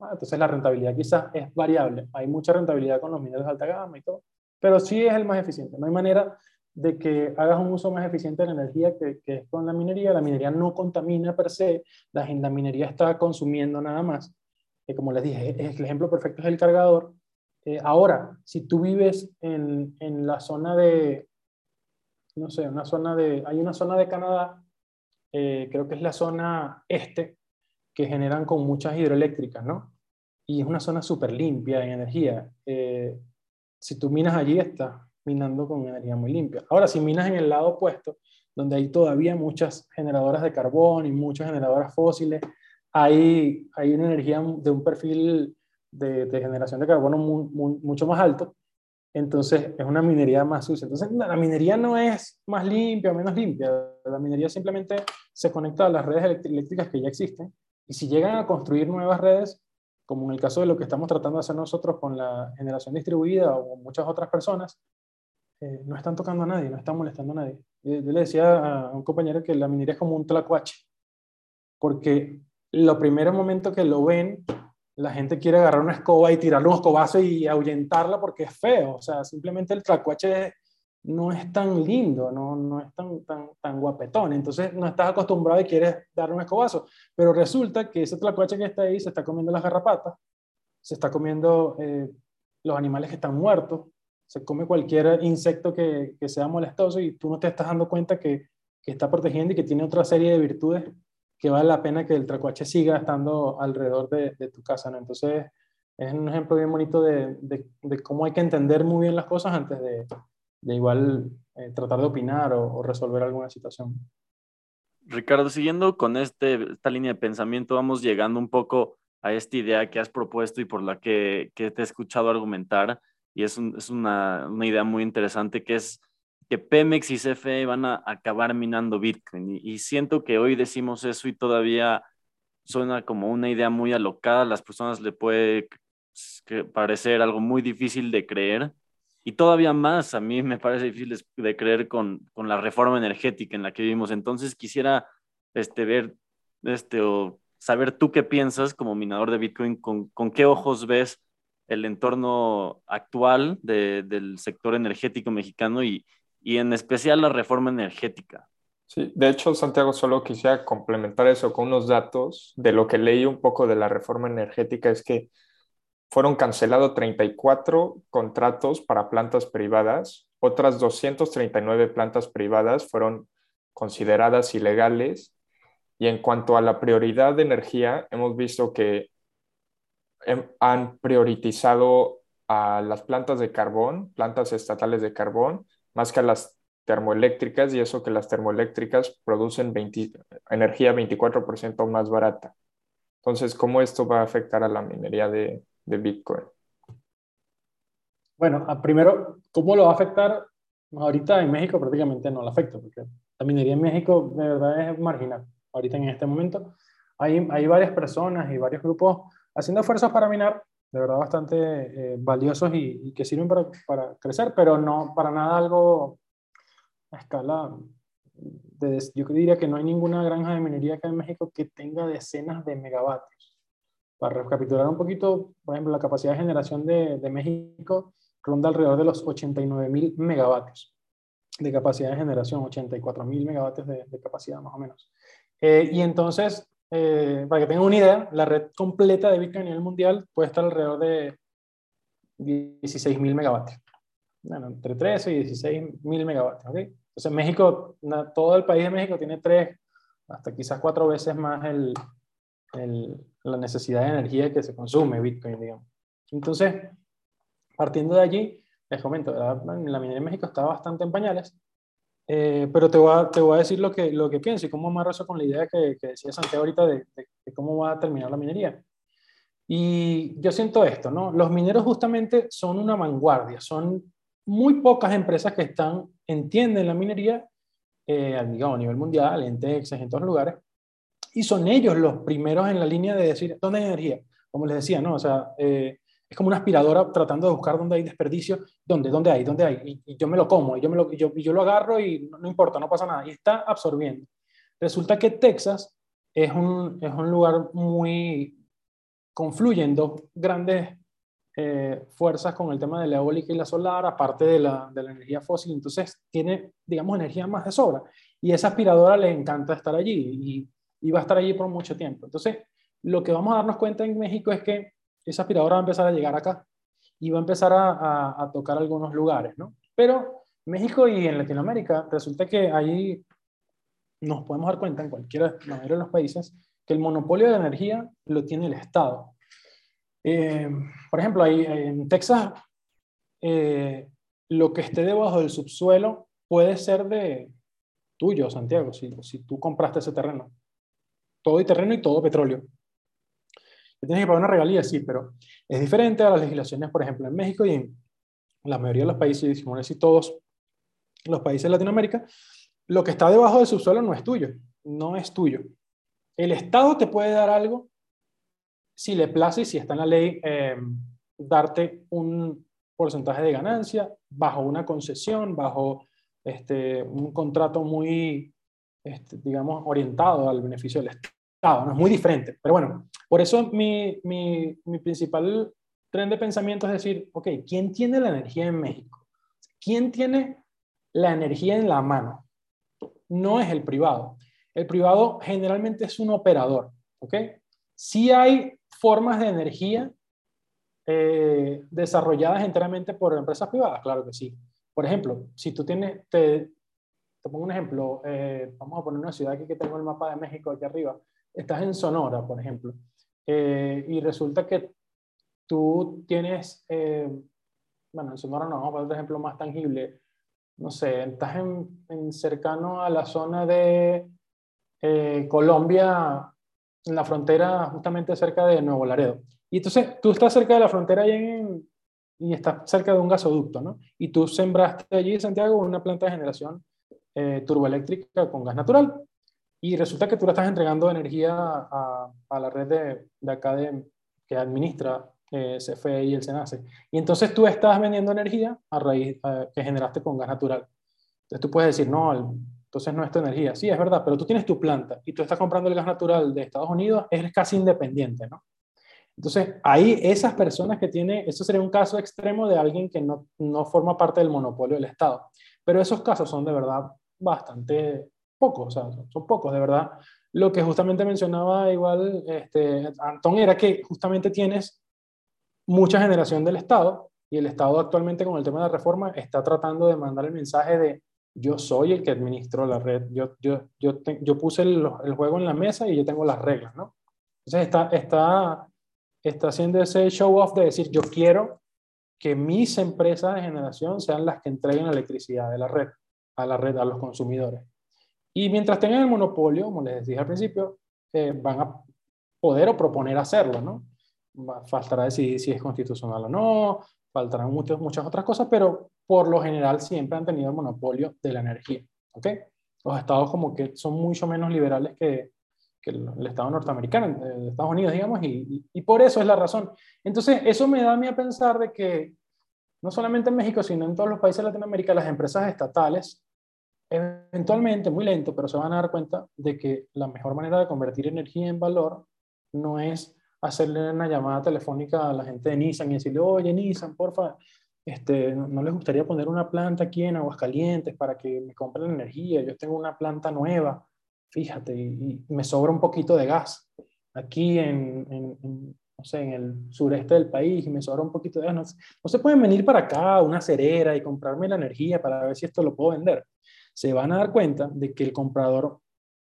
Ah, entonces, la rentabilidad quizás es variable. Hay mucha rentabilidad con los mineros de alta gama y todo, pero sí es el más eficiente. No hay manera de que hagas un uso más eficiente de la energía que, que es con la minería. La minería no contamina per se, la, la minería está consumiendo nada más que como les dije, el ejemplo perfecto es el cargador. Eh, ahora, si tú vives en, en, la zona de, no sé, una zona de, hay una zona de Canadá, eh, creo que es la zona este, que generan con muchas hidroeléctricas, ¿no? Y es una zona súper limpia en energía. Eh, si tú minas allí, estás minando con energía muy limpia. Ahora, si minas en el lado opuesto, donde hay todavía muchas generadoras de carbón y muchas generadoras fósiles, hay, hay una energía de un perfil de, generación de carbono mucho más alto, entonces es una minería más sucia. Entonces la minería no es más limpia o menos limpia, la minería simplemente se conecta a las redes eléctricas que ya existen y si llegan a construir nuevas redes, como en el caso de lo que estamos tratando de hacer nosotros con la generación distribuida o muchas otras personas, eh, no están tocando a nadie, no están molestando a nadie. Yo le decía a un compañero que la minería es como un tlacuache, porque lo primero momento que lo ven, la gente quiere agarrar una escoba y tirarle un escobazo y ahuyentarla porque es feo. O sea, simplemente el tlacuache no es tan lindo, no, no es tan, tan, tan guapetón. Entonces no estás acostumbrado y quieres darle un escobazo. Pero resulta que ese tlacuache que está ahí se está comiendo las garrapatas, se está comiendo eh, los animales que están muertos, se come cualquier insecto que, que, sea molestoso y tú no te estás dando cuenta que, que, está protegiendo y que tiene otra serie de virtudes que vale la pena que el tracuache siga estando alrededor de, de tu casa. ¿no? Entonces, es un ejemplo bien bonito de, de, cómo hay que entender muy bien las cosas antes de, igual eh, tratar de opinar o, resolver alguna situación. Ricardo, siguiendo con este, esta línea de pensamiento, vamos llegando un poco a esta idea que has propuesto y por la que, que te he escuchado argumentar y es, es una, una, idea muy interesante que es que Pemex y CFE van a acabar minando Bitcoin. Y, siento que hoy decimos eso y todavía suena como una idea muy alocada, a las personas le puede parecer algo muy difícil de creer. Y todavía más, a mí me parece difícil de creer con, con la reforma energética en la que vivimos. Entonces quisiera este, ver este, o saber tú qué piensas como minador de Bitcoin, con, con qué ojos ves el entorno actual del sector energético mexicano y, y en especial la reforma energética. Sí, de hecho, Santiago, solo quisiera complementar eso con unos datos de lo que leí un poco de la reforma energética, es que fueron cancelados 34 contratos para plantas privadas, otras 239 plantas privadas fueron consideradas ilegales y en cuanto a la prioridad de energía, hemos visto que han priorizado a las plantas de carbón, plantas estatales de carbón, más que a las termoeléctricas, y eso que las termoeléctricas producen energía 24% más barata. Entonces, ¿cómo esto va a afectar a la minería de, de Bitcoin? Bueno, primero, ¿cómo lo va a afectar? Ahorita en México prácticamente no lo afecta, porque la minería en México de verdad es marginal. Ahorita en este momento hay, hay varias personas y varios grupos haciendo esfuerzos para minar, de verdad bastante eh, valiosos y, que sirven para, para, crecer, pero no para nada algo a escala. Yo diría que no hay ninguna granja de minería acá en México que tenga decenas de megavatios. Para recapitular un poquito, por ejemplo, la capacidad de generación de, de México ronda alrededor de los 89 mil megavatios de capacidad de generación, 84 mil megavatios de, de, capacidad más o menos. Eh, y entonces, eh, para que tengan una idea, la red completa de Bitcoin a nivel mundial puede estar alrededor de 16.000 megavatios. Bueno, entre 13 y 16.000 megavatios. ¿okay? Entonces, México, todo el país de México tiene tres, hasta quizás cuatro veces más el, el, la necesidad de energía que se consume Bitcoin, digamos. Entonces, partiendo de allí, les comento, la, la minería en México está bastante en pañales. Eh, pero te voy, a, te voy a decir lo que, lo que pienso y cómo amarro eso con la idea que, que decía Santiago ahorita de, de, cómo va a terminar la minería. Y yo siento esto, ¿no? Los mineros justamente son una vanguardia, son muy pocas empresas que están, entienden la minería, eh, digamos, a nivel mundial, en Texas, en todos lugares, y son ellos los primeros en la línea de decir, ¿dónde hay energía? Como les decía, ¿no? O sea, eh, es como una aspiradora tratando de buscar dónde hay desperdicio, dónde, dónde hay, dónde hay, y, yo me lo como, y yo, me lo, yo, yo lo agarro y no, importa, no pasa nada, y está absorbiendo. Resulta que Texas es un, es un lugar muy, confluyen dos grandes eh, fuerzas con el tema de la eólica y la solar, aparte de la, de la energía fósil, entonces tiene, digamos, energía más de sobra, y esa aspiradora le encanta estar allí, y, y va a estar allí por mucho tiempo. Entonces, lo que vamos a darnos cuenta en México es que esa aspiradora va a empezar a llegar acá y va a empezar a, a, tocar algunos lugares, ¿no? Pero México y en Latinoamérica resulta que ahí nos podemos dar cuenta en cualquiera de los países que el monopolio de la energía lo tiene el Estado. Eh, por ejemplo, ahí en Texas, eh, lo que esté debajo del subsuelo puede ser de, tuyo, Santiago, si, si tú compraste ese terreno. Todo y terreno y todo petróleo. Tienes que pagar una regalía, sí, pero es diferente a las legislaciones, por ejemplo, en México y en la mayoría de los países, si no decir todos los países de Latinoamérica, lo que está debajo del subsuelo no es tuyo, no es tuyo. El Estado te puede dar algo si le place y si está en la ley, eh, darte un porcentaje de ganancia bajo una concesión, bajo este, un contrato muy, este, digamos, orientado al beneficio del Estado. ¿No? Es muy diferente. Pero bueno, por eso mi, mi, mi principal tren de pensamiento es decir, ok, ¿quién tiene la energía en México? ¿Quién tiene la energía en la mano? No es el privado. El privado generalmente es un operador, ¿ok? Sí hay formas de energía eh, desarrolladas enteramente por empresas privadas, claro que sí. Por ejemplo, si tú tienes, te, te pongo un ejemplo, eh, vamos a poner una ciudad aquí que tengo el mapa de México aquí arriba, estás en Sonora, por ejemplo, eh, y resulta que tú tienes, bueno, en Sonora no, vamos a poner un ejemplo más tangible, no sé, estás en, en cercano a la zona de Colombia, en la frontera justamente cerca de Nuevo Laredo. Y entonces tú estás cerca de la frontera y, y estás cerca de un gasoducto, ¿no? Y tú sembraste allí, Santiago, una planta de generación eh, turboeléctrica con gas natural. Y resulta que tú le estás entregando energía a, a la red de, de acá de, que administra eh, CFE y el SENACE. Y entonces tú estás vendiendo energía a raíz eh, que generaste con gas natural. Entonces tú puedes decir, no, entonces no es tu energía. Sí, es verdad, pero tú tienes tu planta y tú estás comprando el gas natural de Estados Unidos, eres casi independiente, ¿no? Entonces, ahí esas personas que tienen, eso sería un caso extremo de alguien que no, no forma parte del monopolio del Estado. Pero esos casos son de verdad bastante pocos, son pocos, de verdad. Lo que justamente mencionaba igual este, Antón era que justamente tienes mucha generación del Estado y el Estado actualmente con el tema de la reforma está tratando de mandar el mensaje de yo soy el que administro la red, yo, yo, yo, yo puse el, el, juego en la mesa y yo tengo las reglas, ¿no? Entonces está, está está haciendo ese show off de decir, yo quiero que mis empresas de generación sean las que entreguen la electricidad de la red, a la red, a los consumidores. Y mientras tengan el monopolio, como les dije al principio, eh, van a poder o proponer hacerlo, ¿no? Faltará decidir si es constitucional o no, faltarán muchas, otras cosas, pero por lo general siempre han tenido el monopolio de la energía, ¿ok? Los estados como que son mucho menos liberales que, el, Estado norteamericano, de Estados Unidos, digamos, y, y, por eso es la razón. Entonces, eso me da a mí a pensar de que no solamente en México, sino en todos los países de Latinoamérica, las empresas estatales, eventualmente, muy lento, pero se van a dar cuenta de que la mejor manera de convertir energía en valor no es hacerle una llamada telefónica a la gente de Nissan y decirle, oye, Nissan, porfa, este, ¿no les gustaría poner una planta aquí en Aguascalientes para que me compren energía? Yo tengo una planta nueva fíjate, y, me sobra un poquito de gas aquí en, no sé, en el sureste del país y me sobra un poquito de gas. No, se pueden venir para acá, una cerera, y comprarme la energía para ver si esto lo puedo vender. Se van a dar cuenta de que el comprador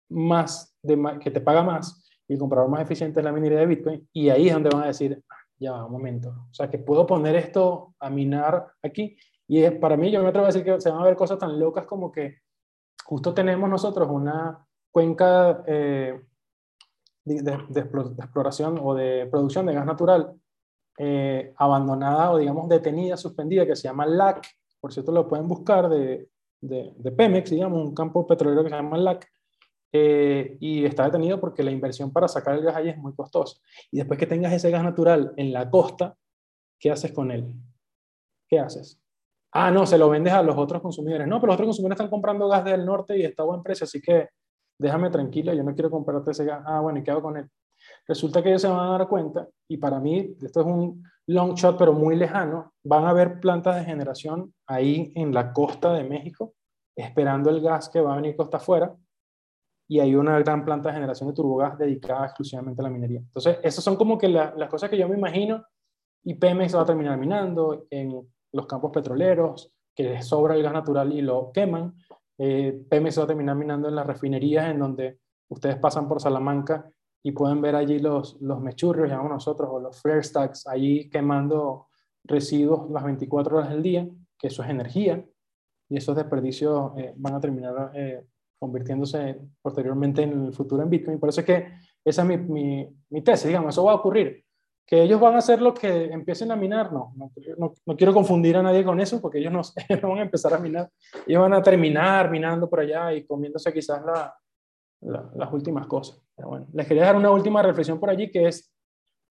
más, que te paga más y el comprador más eficiente es la minería de Bitcoin, y ahí es donde van a decir, ah, ya un momento, o sea, que puedo poner esto a minar aquí, y para mí yo me atrevo a decir que se van a ver cosas tan locas como que justo tenemos nosotros una cuenca eh, de, exploración o de producción de gas natural eh, abandonada o digamos detenida, suspendida, que se llama LAC, por cierto lo pueden buscar de, de Pemex, digamos, un campo petrolero que se llama LAC, eh, y está detenido porque la inversión para sacar el gas allí es muy costosa. Y después que tengas ese gas natural en la costa, ¿qué haces con él? ¿Qué haces? Ah, no, se lo vendes a los otros consumidores. No, pero los otros consumidores están comprando gas del norte y está a buen precio, así que déjame tranquilo, yo no quiero comprarte ese gas. Ah, bueno, ¿y qué hago con él? Resulta que ellos se van a dar cuenta, y para mí, esto es un long shot, pero muy lejano, van a haber plantas de generación ahí en la costa de México, esperando el gas que va a venir costa afuera, y hay una gran planta de generación de turbogás dedicada exclusivamente a la minería. Entonces, esas son como que las cosas que yo me imagino, y Pemex va a terminar minando en los campos petroleros, que les sobra el gas natural y lo queman, eh, Pemex va a terminar minando en las refinerías en donde ustedes pasan por Salamanca y pueden ver allí los, los mechurrios, llamamos nosotros, o los flare stacks, allí quemando residuos las 24 horas del día, que eso es energía, y esos desperdicios eh, van a terminar eh, convirtiéndose posteriormente en el futuro en Bitcoin. Por eso es que esa es mi, mi, mi tesis, digamos, eso va a ocurrir. Que ellos van a hacer lo que empiecen a minar, no, no, no, quiero confundir a nadie con eso, porque ellos no, no, van a empezar a minar, ellos van a terminar minando por allá y comiéndose quizás la, las últimas cosas. Pero bueno, les quería dar una última reflexión por allí, que es,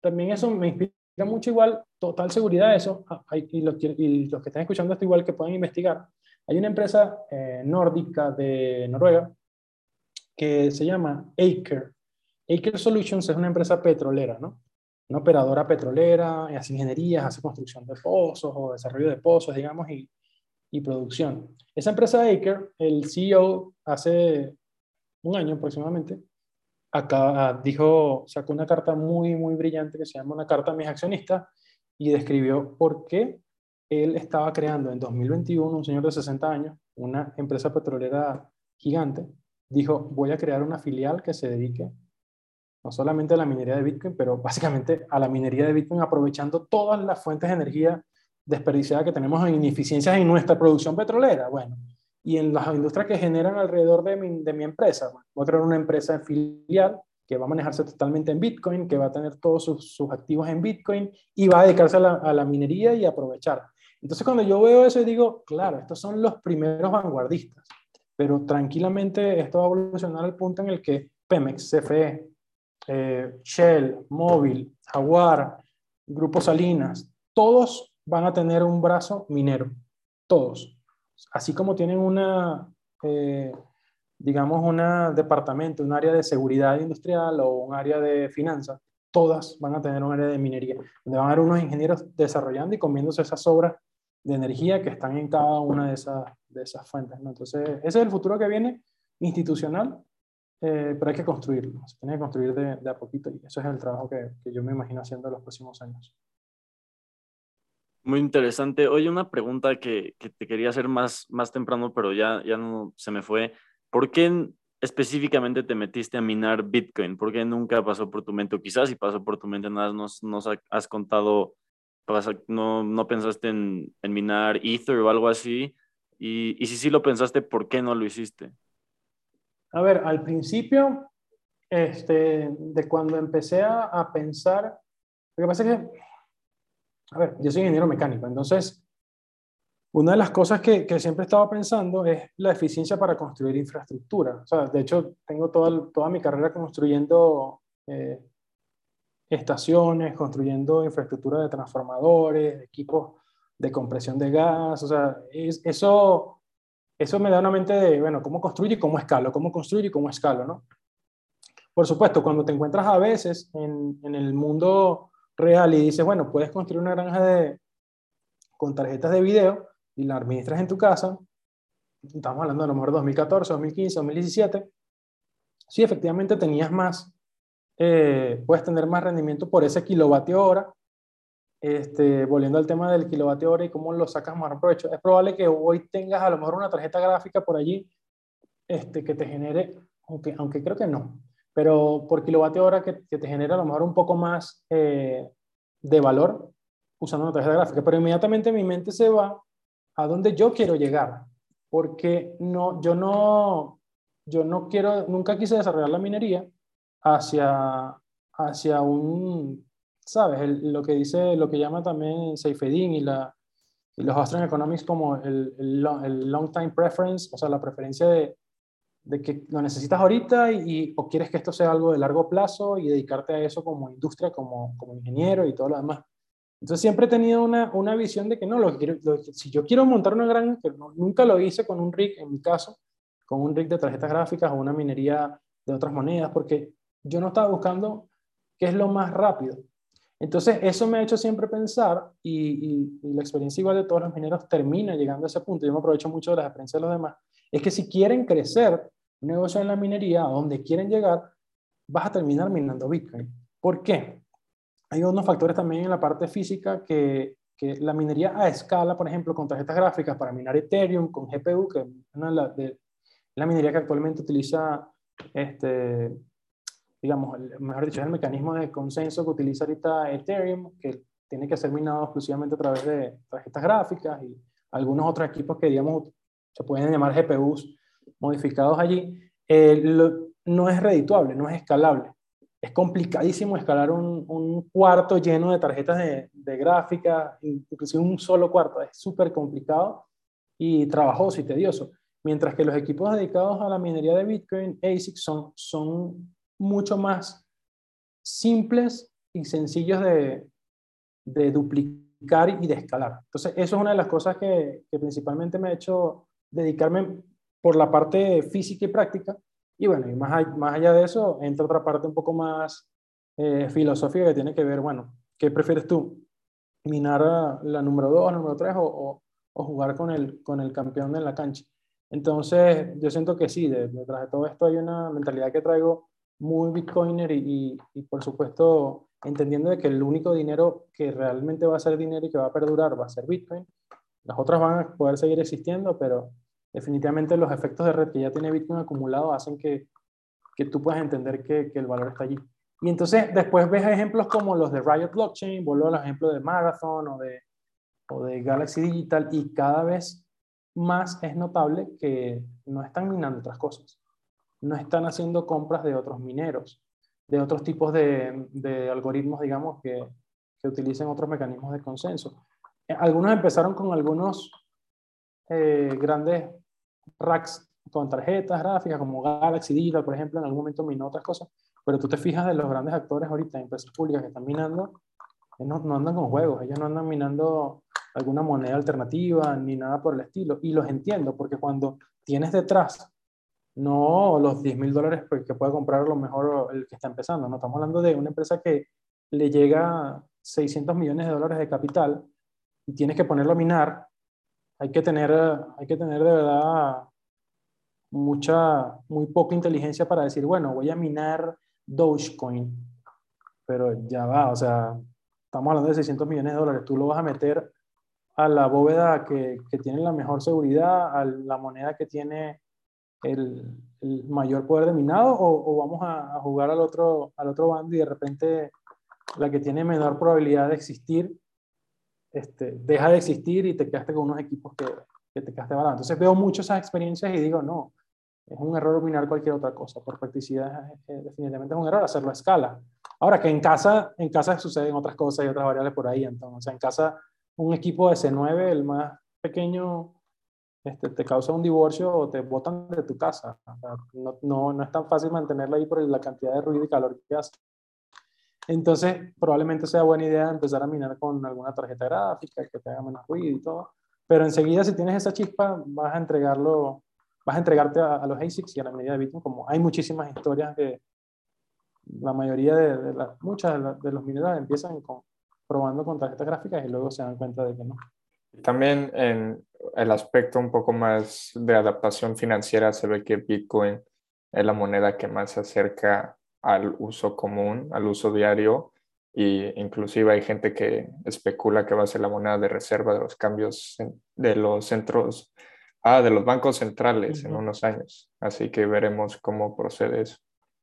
también eso me inspira mucho igual, total seguridad eso, y los, y los que están escuchando esto igual que pueden investigar. Hay una empresa eh, nórdica de Noruega que se llama Aker. Aker Solutions es una empresa petrolera, ¿no? Una operadora petrolera, hace ingenierías, hace construcción de pozos o desarrollo de pozos, digamos, y, y producción. Esa empresa Aker, el CEO hace un año aproximadamente, acá ah, dijo, sacó una carta muy, muy brillante que se llama una carta a mis accionistas y describió por qué él estaba creando en 2021, un señor de 60 años, una empresa petrolera gigante, dijo, voy a crear una filial que se dedique no solamente a la minería de Bitcoin, pero básicamente a la minería de Bitcoin aprovechando todas las fuentes de energía desperdiciada que tenemos en ineficiencias en nuestra producción petrolera. Bueno, y en las industrias que generan alrededor de mi, de mi empresa. Voy a crear una empresa filial que va a manejarse totalmente en Bitcoin, que va a tener todos sus, sus activos en Bitcoin y va a dedicarse a la, a la, minería y aprovechar. Entonces cuando yo veo eso, digo, claro, estos son los primeros vanguardistas, pero tranquilamente esto va a evolucionar al punto en el que Pemex, CFE, eh, Shell, Móvil, Jaguar, Grupo Salinas, todos van a tener un brazo minero, todos así como tienen una, eh, digamos, un departamento, un área de seguridad industrial o un área de finanzas, todas van a tener un área de minería, donde van a haber unos ingenieros desarrollando y comiéndose esas obras de energía que están en cada una de esas, de esas fuentes. Entonces, ese es el futuro que viene institucional, eh, pero hay que construirlo, se tiene que construir de, a poquito y eso es el trabajo que, que yo me imagino haciendo en los próximos años. Muy interesante. Oye, una pregunta que, que, te quería hacer más, más temprano, pero ya, ya no se me fue. ¿Por qué específicamente te metiste a minar Bitcoin? ¿Por qué nunca pasó por tu mente? O quizás si pasó por tu mente, nada, nos, nos has contado, no, no pensaste en, en, minar Ether o algo así. Y, y si sí lo pensaste, ¿por qué no lo hiciste? A ver, al principio, este, de cuando empecé a, a pensar, lo que pasa es que a ver, yo soy ingeniero mecánico, entonces una de las cosas que, que, siempre he estado pensando es la eficiencia para construir infraestructura. O sea, de hecho, tengo toda, toda mi carrera construyendo eh, estaciones, construyendo infraestructura de transformadores, equipos de compresión de gas. O sea, es, eso, eso me da una mente de, bueno, cómo construye y cómo escalo, cómo construye y cómo escalo, ¿no? Por supuesto, cuando te encuentras a veces en, en el mundo real y dices, bueno, puedes construir una granja de, con tarjetas de video y la administras en tu casa, estamos hablando de lo mejor 2014, 2015, 2017, si efectivamente tenías más, eh, puedes tener más rendimiento por ese kilovatio hora. Este, volviendo al tema del kilovatio hora y cómo lo sacas más provecho, es probable que hoy tengas a lo mejor una tarjeta gráfica por allí este, que te genere, aunque, aunque creo que no, pero por kilovatio hora que, que, te genera a lo mejor un poco más eh, de valor usando una tarjeta gráfica, pero inmediatamente mi mente se va a donde yo quiero llegar, porque no, yo, no, yo no quiero, nunca quise desarrollar la minería hacia, hacia un, ¿sabes? El, lo que dice, lo que llama también Seifedin y, la, y los Austrian Economics como el, el, el long time preference, o sea, la preferencia de, de que lo necesitas ahorita y, o quieres que esto sea algo de largo plazo y dedicarte a eso como industria, como, como ingeniero y todo lo demás. Entonces siempre he tenido una, una visión de que no, lo que quiero, si yo quiero montar una no, nunca lo hice con un rig, en mi caso, con un rig de tarjetas gráficas o una minería de otras monedas, porque yo no estaba buscando qué es lo más rápido. Entonces eso me ha hecho siempre pensar y, y, y la experiencia igual de todos los mineros termina llegando a ese punto. Yo me aprovecho mucho de las experiencias de los demás es que si quieren crecer un negocio en la minería, a donde quieren llegar, vas a terminar minando Bitcoin. ¿Por qué? Hay unos factores también en la parte física que, la minería a escala, por ejemplo, con tarjetas gráficas para minar Ethereum, con GPU, que es una de la minería que actualmente utiliza, este, digamos, mejor dicho, es el mecanismo de consenso que utiliza ahorita Ethereum, que tiene que ser minado exclusivamente a través de tarjetas gráficas y algunos otros equipos que, digamos, se pueden llamar GPUs modificados allí, eh, no es redituable, no es escalable. Es complicadísimo escalar un, un cuarto lleno de tarjetas de, de gráfica, inclusive un solo cuarto. Es súper complicado y trabajoso y tedioso. Mientras que los equipos dedicados a la minería de Bitcoin, ASIC, son, son mucho más simples y sencillos de, de duplicar y de escalar. Entonces, eso es una de las cosas que, que principalmente me ha hecho dedicarme por la parte física y práctica. Y bueno, y más, más allá de eso, entra otra parte un poco más eh, filosófica que tiene que ver, bueno, ¿qué prefieres tú? ¿Minar la número 2, número 3 o, o, jugar con el, con el campeón en la cancha? Entonces, yo siento que sí, detrás de todo esto hay una mentalidad que traigo muy bitcoiner y, y, por supuesto entendiendo de que el único dinero que realmente va a ser dinero y que va a perdurar va a ser bitcoin. Las otras van a poder seguir existiendo, pero definitivamente los efectos de red que ya tiene Bitcoin acumulado hacen que, que tú puedas entender que, que, el valor está allí. Y entonces después ves ejemplos como los de Riot Blockchain, vuelvo al ejemplo de Marathon o de, o de Galaxy Digital, y cada vez más es notable que no están minando otras cosas. No están haciendo compras de otros mineros, de otros tipos de, de algoritmos, digamos, que, que utilicen otros mecanismos de consenso. Algunos empezaron con algunos eh, grandes racks con tarjetas gráficas como Galaxy Digital, por ejemplo, en algún momento minó otras cosas, pero tú te fijas de los grandes actores ahorita, empresas públicas que están minando, no, no andan con juegos, ellos no andan minando alguna moneda alternativa ni nada por el estilo. Y los entiendo, porque cuando tienes detrás no los 10 mil dólares pues, que puede comprar a lo mejor el que está empezando, no estamos hablando de una empresa que le llega 600 millones de dólares de capital y tienes que ponerlo a minar hay que tener, hay que tener de verdad mucha, muy poca inteligencia para decir, bueno, voy a minar Dogecoin, pero ya va, o sea, estamos hablando de 600 millones de dólares, tú lo vas a meter a la bóveda que, que tiene la mejor seguridad, a la moneda que tiene el, mayor poder de minado, o, o vamos a, a, jugar al otro, al otro bando y de repente la que tiene menor probabilidad de existir este, deja de existir y te quedaste con unos equipos que, que te quedaste barato. Entonces veo muchas esas experiencias y digo, no, es un error minar cualquier otra cosa. Por practicidad, definitivamente es un error hacerlo a escala. Ahora que en casa, en casa suceden otras cosas y otras variables por ahí. Entonces, en casa, un equipo de C9, el más pequeño, este, te causa un divorcio o te botan de tu casa. No, no, no, es tan fácil mantenerla ahí por la cantidad de ruido y calor que hace. Entonces, probablemente sea buena idea empezar a minar con alguna tarjeta gráfica que te haga menos ruido y todo. Pero enseguida, si tienes esa chispa, vas a entregarlo, vas a entregarte a, los ASICs y a la medida de Bitcoin, como hay muchísimas historias de la mayoría de, las, muchas de, los mineros empiezan probando con tarjetas gráficas y luego se dan cuenta de que no. También en el aspecto un poco más de adaptación financiera se ve que Bitcoin es la moneda que más se acerca al uso común, al uso diario, y inclusive hay gente que especula que va a ser la moneda de reserva de los cambios de los centros, ah, de los bancos centrales uh -huh. en unos años. Así que veremos cómo procede eso.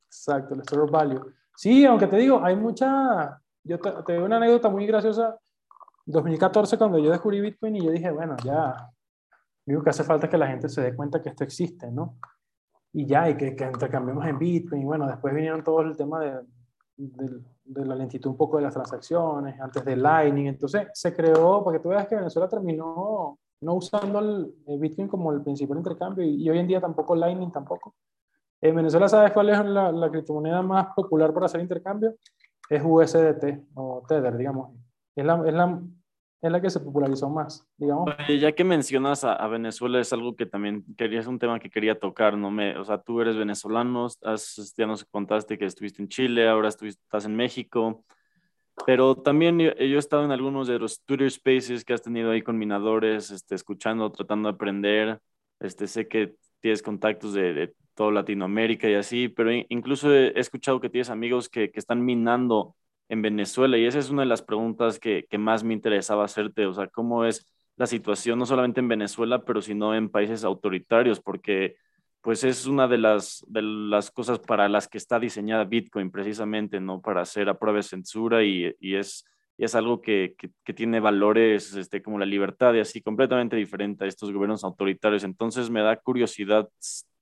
Exacto, el store value. Sí, aunque te digo, hay mucha, yo te, te doy una anécdota muy graciosa. 2014 cuando yo descubrí Bitcoin y yo dije, bueno, ya, digo que hace falta que la gente se dé cuenta que esto existe, ¿no? Y ya, y que, que intercambiemos en Bitcoin. Y bueno, después vinieron todo el tema de, de, de, la lentitud un poco de las transacciones, antes de Lightning. Entonces se creó, porque tú veas que Venezuela terminó no usando el, el Bitcoin como el principal intercambio y, y, hoy en día tampoco Lightning tampoco. En Venezuela, ¿sabes cuál es la, la criptomoneda más popular para hacer intercambio? Es USDT o Tether, digamos. Es la, es la es la que se popularizó más, digamos. Ya que mencionas a, a, Venezuela, es algo que también quería, es un tema que quería tocar, ¿no? Me, o sea, tú eres venezolano, has, ya nos contaste que estuviste en Chile, ahora estuviste, estás en México, pero también yo, yo, he estado en algunos de los Twitter Spaces que has tenido ahí con minadores, este, escuchando, tratando de aprender, este, sé que tienes contactos de, de toda Latinoamérica y así, pero incluso he, he escuchado que tienes amigos que, que están minando en Venezuela? Y esa es una de las preguntas que, que, más me interesaba hacerte, o sea, ¿cómo es la situación no solamente en Venezuela, pero sino en países autoritarios? Porque pues es una de las, de las cosas para las que está diseñada Bitcoin, precisamente, ¿no? Para hacer a prueba de censura y, y es, es algo que, que, que, tiene valores este, como la libertad y así completamente diferente a estos gobiernos autoritarios. Entonces me da curiosidad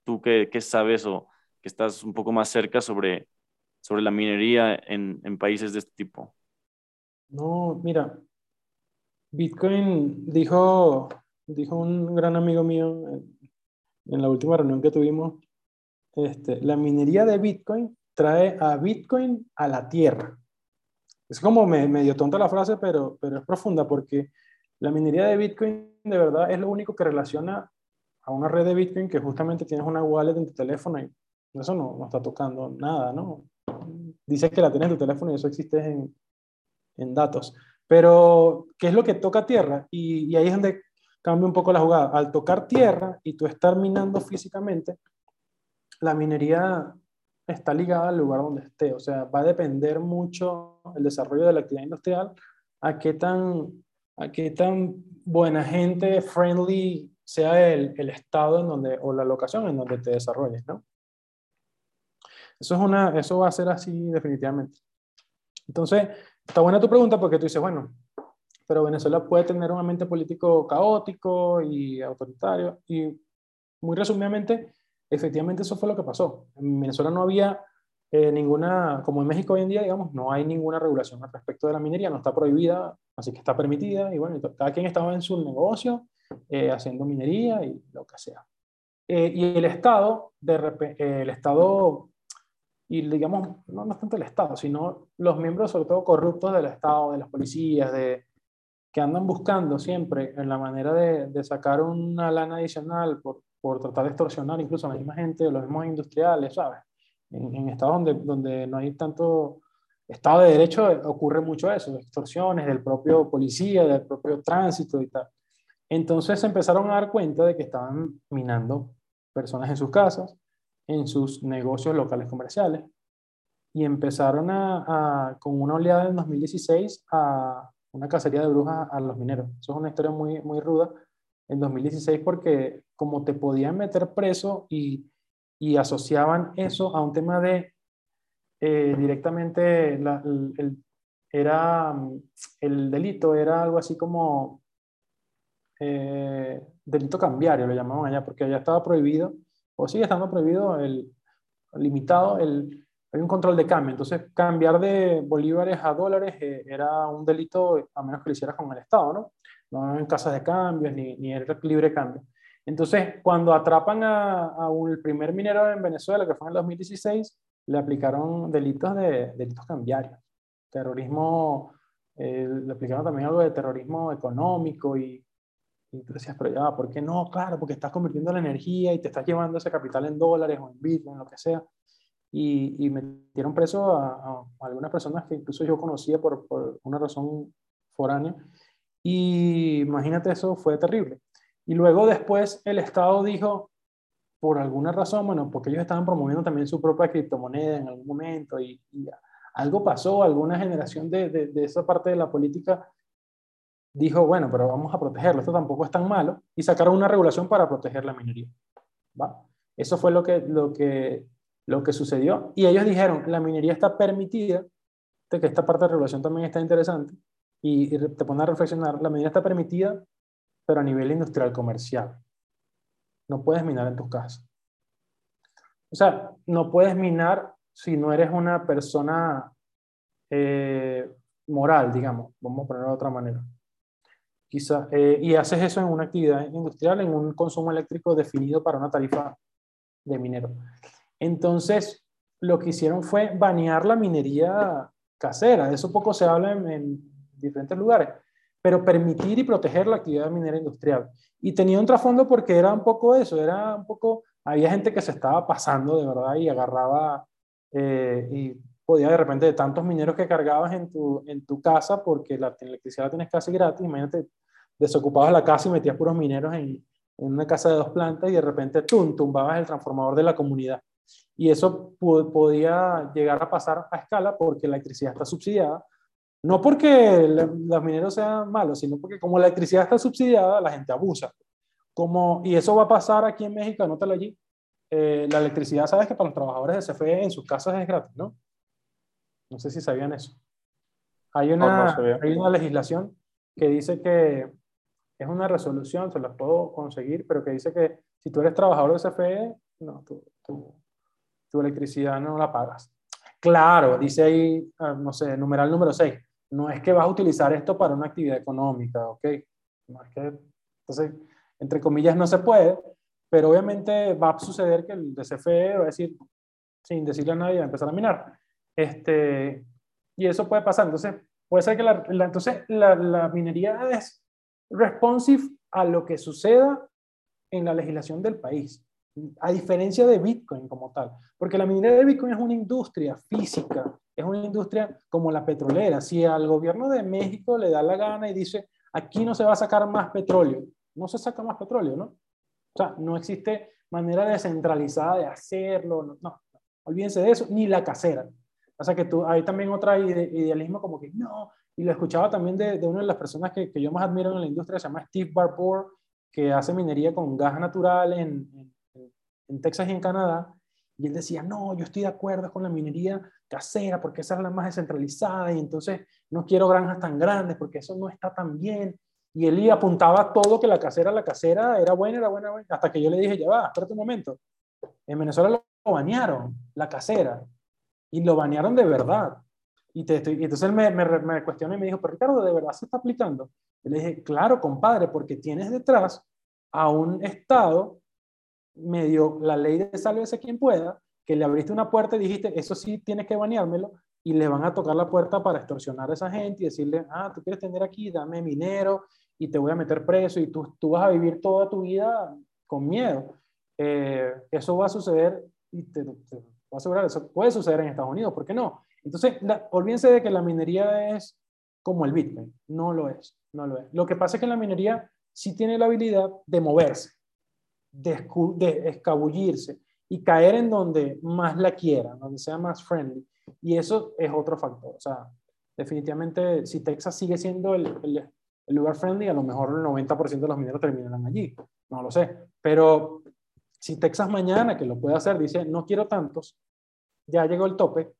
¿Tú qué, qué sabes o que estás un poco más cerca sobre, sobre la minería en, en países de este tipo? No, mira, Bitcoin dijo, dijo un gran amigo mío en, la última reunión que tuvimos, este, la minería de Bitcoin trae a Bitcoin a la tierra. Es como medio tonta la frase, pero, pero es profunda porque la minería de Bitcoin de verdad es lo único que relaciona a una red de Bitcoin que justamente tienes una wallet en tu teléfono y eso no, no está tocando nada, ¿no? Dices que la tienes en tu teléfono y eso existe en, en datos. Pero, ¿qué es lo que toca tierra? Y, y ahí es donde cambia un poco la jugada. Al tocar tierra y tú estar minando físicamente, la minería está ligada al lugar donde esté. O sea, va a depender mucho el desarrollo de la actividad industrial a qué tan, a qué tan buena gente, friendly sea el, el estado en donde, o la locación en donde te desarrolles, ¿no? Eso, es una, eso va a ser así definitivamente. Entonces, está buena tu pregunta porque tú dices, bueno, pero Venezuela puede tener un ambiente político caótico y autoritario. Y muy resumidamente, efectivamente eso fue lo que pasó. En Venezuela no había eh, ninguna, como en México hoy en día, digamos, no hay ninguna regulación al respecto de la minería, no está prohibida, así que está permitida. Y bueno, cada quien estaba en su negocio eh, haciendo minería y lo que sea. Eh, y el Estado, el Estado y digamos, no, no tanto el Estado, sino los miembros sobre todo corruptos del Estado, de las policías, de, que andan buscando siempre en la manera de, de sacar una lana adicional por, por, tratar de extorsionar incluso a la misma gente, los mismos industriales, ¿sabes? En, en estados donde, donde no hay tanto Estado de Derecho ocurre mucho eso, extorsiones del propio policía, del propio tránsito y tal. Entonces empezaron a dar cuenta de que estaban minando personas en sus casas, en sus negocios locales comerciales y empezaron a, con una oleada en 2016 a una cacería de brujas a los mineros. Eso es una historia muy, muy ruda en 2016 porque como te podían meter preso y, y asociaban eso a un tema de eh, directamente el, era el delito era algo así como eh, delito cambiario lo llamaban allá porque allá estaba prohibido o sigue estando prohibido el limitado el hay un control de cambio. Entonces cambiar de bolívares a dólares eh, era un delito a menos que lo hicieras con el Estado no no en casas de cambios ni, ni el libre cambio. Entonces cuando atrapan a, a un, primer minero en Venezuela que fue en el 2016 le aplicaron delitos de delitos cambiarios. Terrorismo eh, le aplicaron también algo de terrorismo económico y y tú decías, pero ya, ¿por qué no? Claro, porque estás convirtiendo la energía y te estás llevando ese capital en dólares o en bitcoin, lo que sea. Y, y metieron preso a, a, algunas personas que incluso yo conocía por, por una razón foránea. Y imagínate, eso fue terrible. Y luego después el Estado dijo, por alguna razón, bueno, porque ellos estaban promoviendo también su propia criptomoneda en algún momento y, y algo pasó, alguna generación de, de, de, esa parte de la política dijo, bueno, pero vamos a protegerlo, esto tampoco es tan malo, y sacaron una regulación para proteger la minería. Eso fue lo que, lo, que, lo que sucedió. Y ellos dijeron, la minería está permitida, de que esta parte de regulación también está interesante, y, y te pone a reflexionar, la minería está permitida, pero a nivel industrial comercial. No puedes minar en tus casas. O sea, no puedes minar si no eres una persona eh, moral, digamos, vamos a ponerlo de otra manera. Quizá, eh, y haces eso en una actividad industrial, en un consumo eléctrico definido para una tarifa de minero. Entonces, lo que hicieron fue banear la minería casera. De eso poco se habla en, en diferentes lugares, pero permitir y proteger la actividad minera industrial. Y tenía un trasfondo porque era un poco eso, era un poco, había gente que se estaba pasando de verdad y agarraba eh, y podía de repente de tantos mineros que cargabas en tu, en tu casa, porque la electricidad la tienes casi gratis, imagínate, desocupabas la casa y metías puros mineros en, en una casa de dos plantas y de repente tum, tumbabas el transformador de la comunidad. Y eso podía llegar a pasar a escala porque la electricidad está subsidiada. No porque los mineros sean malos, sino porque como la electricidad está subsidiada, la gente abusa. Como, y eso va a pasar aquí en México, anótalo allí. Eh, la electricidad, sabes que para los trabajadores de CFE en sus casas es gratis, ¿no? No sé si sabían eso. Hay una, no, no hay una legislación que dice que es una resolución, se la puedo conseguir, pero que dice que si tú eres trabajador de CFE, no, tu, tu, electricidad no la pagas. Claro, dice ahí, ah, no sé, numeral número 6, no es que vas a utilizar esto para una actividad económica, ¿ok? No es que, entonces, entre comillas, no se puede, pero obviamente va a suceder que el DCFE va a decir, sin decirle a nadie, va a empezar a minar. Este, y eso puede pasar. Entonces, puede ser que la, entonces la, la, minería es responsive a lo que suceda en la legislación del país, a diferencia de Bitcoin como tal. Porque la minería de Bitcoin es una industria física, es una industria como la petrolera. Si al gobierno de México le da la gana y dice, aquí no se va a sacar más petróleo, no se saca más petróleo, ¿no? O sea, no existe manera descentralizada de hacerlo, no, no, olvídense de eso, ni la casera. O sea que tú, hay también otra idealismo como que no, y lo escuchaba también de, de una de las personas que, que, yo más admiro en la industria, se llama Steve Barbour, que hace minería con gas natural en, en, Texas y en Canadá, y él decía, no, yo estoy de acuerdo con la minería casera porque esa es la más descentralizada y entonces no quiero granjas tan grandes porque eso no está tan bien. Y él apuntaba todo que la casera, la casera era buena, era buena, hasta que yo le dije, ya va, espérate un momento. En Venezuela lo banearon, la casera, y lo banearon de verdad. Y, te, y entonces él me, me, me, cuestionó y me dijo, pero Ricardo, ¿de verdad se está aplicando? Y le dije, claro, compadre, porque tienes detrás a un Estado medio la ley de sálvese quien pueda, que le abriste una puerta y dijiste, eso sí tienes que baneármelo, y le van a tocar la puerta para extorsionar a esa gente y decirle, ah, tú quieres tener aquí, dame dinero, y te voy a meter preso y tú, tú vas a vivir toda tu vida con miedo. Eh, eso va a suceder y te, te, voy a asegurar, eso puede suceder en Estados Unidos, ¿por qué no? Entonces, olvídense de que la minería es como el Bitcoin, no lo es, no lo es. Lo que pasa es que la minería sí tiene la habilidad de moverse, de, escabullirse y caer en donde más la quiera, donde sea más friendly. Y eso es otro factor. O sea, definitivamente, si Texas sigue siendo el, el, el lugar friendly, a lo mejor el 90% de los mineros terminarán allí. No lo sé. Pero si Texas mañana, que lo puede hacer, dice, no quiero tantos, ya llegó el tope,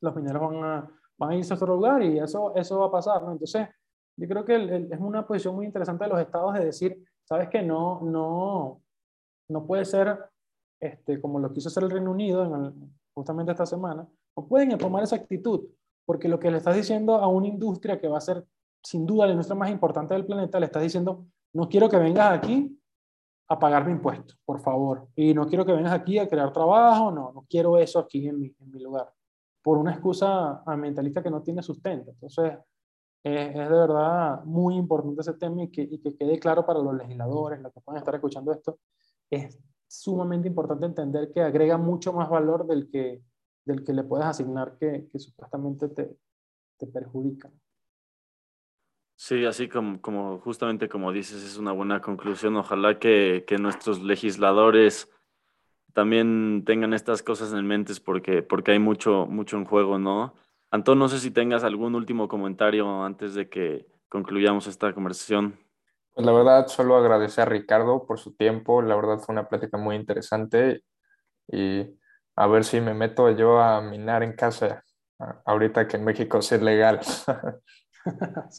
los mineros van a, van a irse a otro lugar y eso, eso va a pasar. ¿no? Entonces, yo creo que es una posición muy interesante de los estados de decir, sabes que no, no, no puede ser este, como lo quiso hacer el Reino Unido en justamente esta semana, no pueden tomar esa actitud, porque lo que le estás diciendo a una industria que va a ser sin duda la industria más importante del planeta, le estás diciendo, no quiero que vengas aquí a pagar mi impuesto, por favor. Y no quiero que vengas aquí a crear trabajo, no, no quiero eso aquí en mi, en mi lugar. Por una excusa ambientalista que no tiene sustento. Entonces, es, es de verdad muy importante ese tema y que, y que quede claro para los legisladores, los que puedan estar escuchando esto. Es sumamente importante entender que agrega mucho más valor del que, del que le puedes asignar que, que supuestamente te, te perjudica. Sí, así como, como justamente como dices, es una buena conclusión. Ojalá que, que nuestros legisladores también tengan estas cosas en mente porque, porque hay mucho, mucho en juego, ¿no? Antón, no sé si tengas algún último comentario antes de que concluyamos esta conversación. Pues la verdad, solo agradecer a Ricardo por su tiempo. La verdad fue una plática muy interesante y a ver si me meto yo a minar en casa ahorita que en México es legal.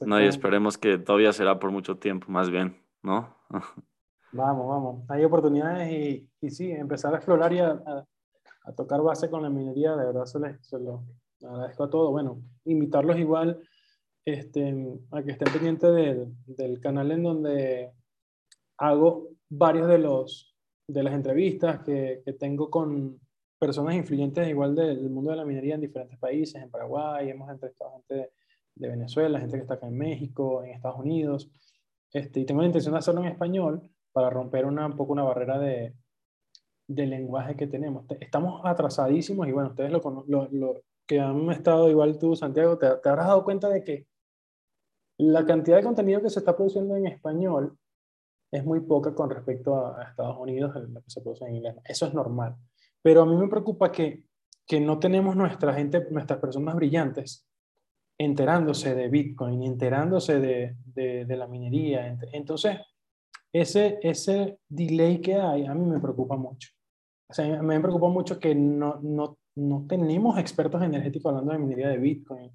no, y esperemos que todavía será por mucho tiempo, más bien, ¿no? vamos, vamos. Hay oportunidades y, y sí, empezar a explorar y a, a, tocar base con la minería, de verdad se, les, se lo agradezco a todos. Bueno, invitarlos igual este, a que estén pendientes de, del canal en donde hago varios de los de las entrevistas que, que tengo con personas influyentes igual del mundo de la minería en diferentes países, en Paraguay, hemos entrevistado gente de, de Venezuela, gente que está acá en México, en Estados Unidos. Este, y tengo la intención de hacerlo en español para romper una, un poco una barrera de, de lenguaje que tenemos. Estamos atrasadísimos y bueno, ustedes lo, lo, lo que han estado igual tú, Santiago, te, te, habrás dado cuenta de que la cantidad de contenido que se está produciendo en español es muy poca con respecto a, Estados Unidos, lo que se produce en inglés. Eso es normal. Pero a mí me preocupa que, que no tenemos nuestra gente, nuestras personas brillantes enterándose de Bitcoin, enterándose de, de, de, la minería. Entonces, ese, ese delay que hay a mí me preocupa mucho. O sea, me preocupa mucho que no, no, no tenemos expertos energéticos hablando de minería de Bitcoin,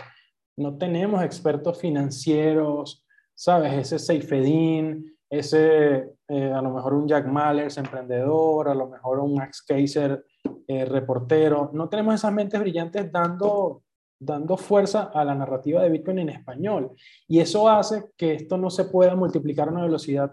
no tenemos expertos financieros, ¿sabes? Ese Seifedin, ese eh, a lo mejor un Jack Mallers, emprendedor, a lo mejor un Max Kaiser, eh, reportero. No tenemos esas mentes brillantes dando, dando fuerza a la narrativa de Bitcoin en español. Y eso hace que esto no se pueda multiplicar a una velocidad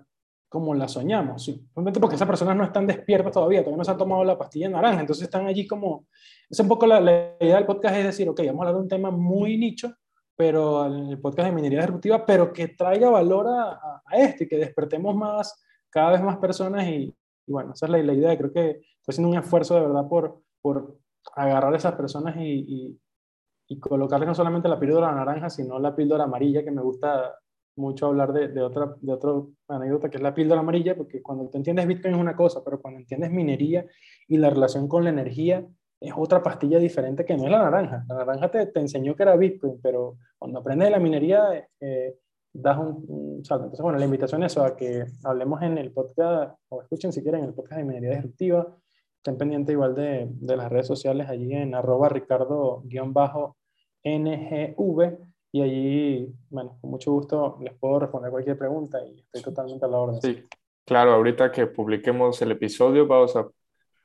como la soñamos, simplemente porque esas personas no están despiertas todavía, todavía no se han tomado la pastilla naranja, entonces están allí como, es un poco la, idea del podcast es decir, ok, vamos a hablar de un tema muy nicho, pero el podcast de minería disruptiva, pero que traiga valor a, a, esto y que despertemos más, cada vez más personas y, bueno, esa es la, la, idea, creo que estoy haciendo un esfuerzo de verdad por, por agarrar a esas personas y, y, y colocarles no solamente la píldora naranja, sino la píldora amarilla que me gusta mucho hablar de, de, otra, de otra anécdota que es la píldora amarilla, porque cuando te entiendes Bitcoin es una cosa, pero cuando entiendes minería y la relación con la energía es otra pastilla diferente que no es la naranja. La naranja te, te enseñó que era Bitcoin, pero cuando aprendes la minería eh, das un, salto. Entonces, bueno, la invitación es a que hablemos en el podcast, o escuchen si quieren el podcast de minería disruptiva, estén pendientes igual de, de las redes sociales allí en arroba ricardo-ngv y allí, bueno, con mucho gusto les puedo responder cualquier pregunta y estoy totalmente a la orden. Sí, claro, ahorita que publiquemos el episodio vamos a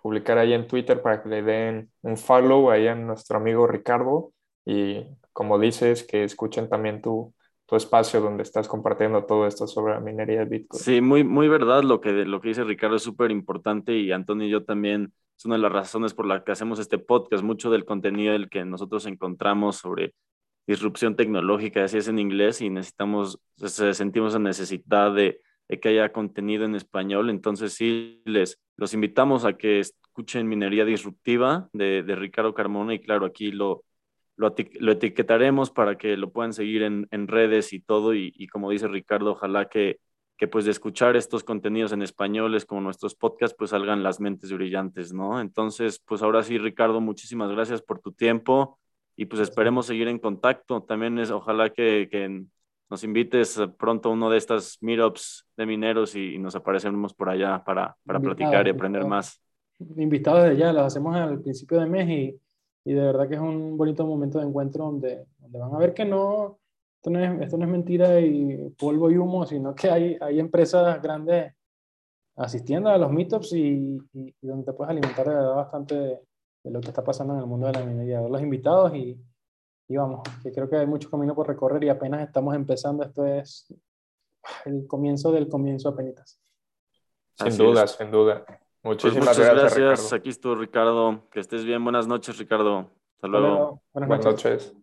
publicar ahí en Twitter para que le den un follow ahí a nuestro amigo Ricardo y como dices, que escuchen también tu, tu espacio donde estás compartiendo todo esto sobre la minería de Bitcoin. Sí, muy, muy verdad lo que, lo que dice Ricardo es súper importante y Antonio y yo también es una de las razones por las que hacemos este podcast, mucho del contenido del que nosotros encontramos sobre disrupción tecnológica, así es en inglés, y necesitamos, sentimos la necesidad de, que haya contenido en español. Entonces, sí, les los invitamos a que escuchen Minería Disruptiva de, Ricardo Carmona, y claro, aquí lo, lo, etiquetaremos para que lo puedan seguir en, en redes y todo. Y, y, como dice Ricardo, ojalá que, que pues de escuchar estos contenidos en españoles como nuestros podcasts, pues salgan las mentes brillantes, ¿no? Entonces, pues ahora sí, Ricardo, muchísimas gracias por tu tiempo y pues esperemos seguir en contacto. También es, ojalá que, que nos invites pronto a uno de estas meetups de mineros y, nos aparecemos por allá para, para platicar y aprender más. Invitados de ya, los hacemos al principio de mes y, y, de verdad que es un bonito momento de encuentro donde, donde van a ver que no esto, no es, esto no es mentira y polvo y humo, sino que hay, hay empresas grandes asistiendo a los meetups y, y, donde te puedes alimentar de verdad bastante de lo que está pasando en el mundo de la minería, ver los invitados y, y vamos, que creo que hay mucho camino por recorrer y apenas estamos empezando, esto es el comienzo del comienzo apenas. Sin duda, sin duda. Muchísimas pues muchas gracias. gracias. Aquí estuvo Ricardo. Que estés bien. Buenas noches, Ricardo. Hasta luego. Buenas, noches.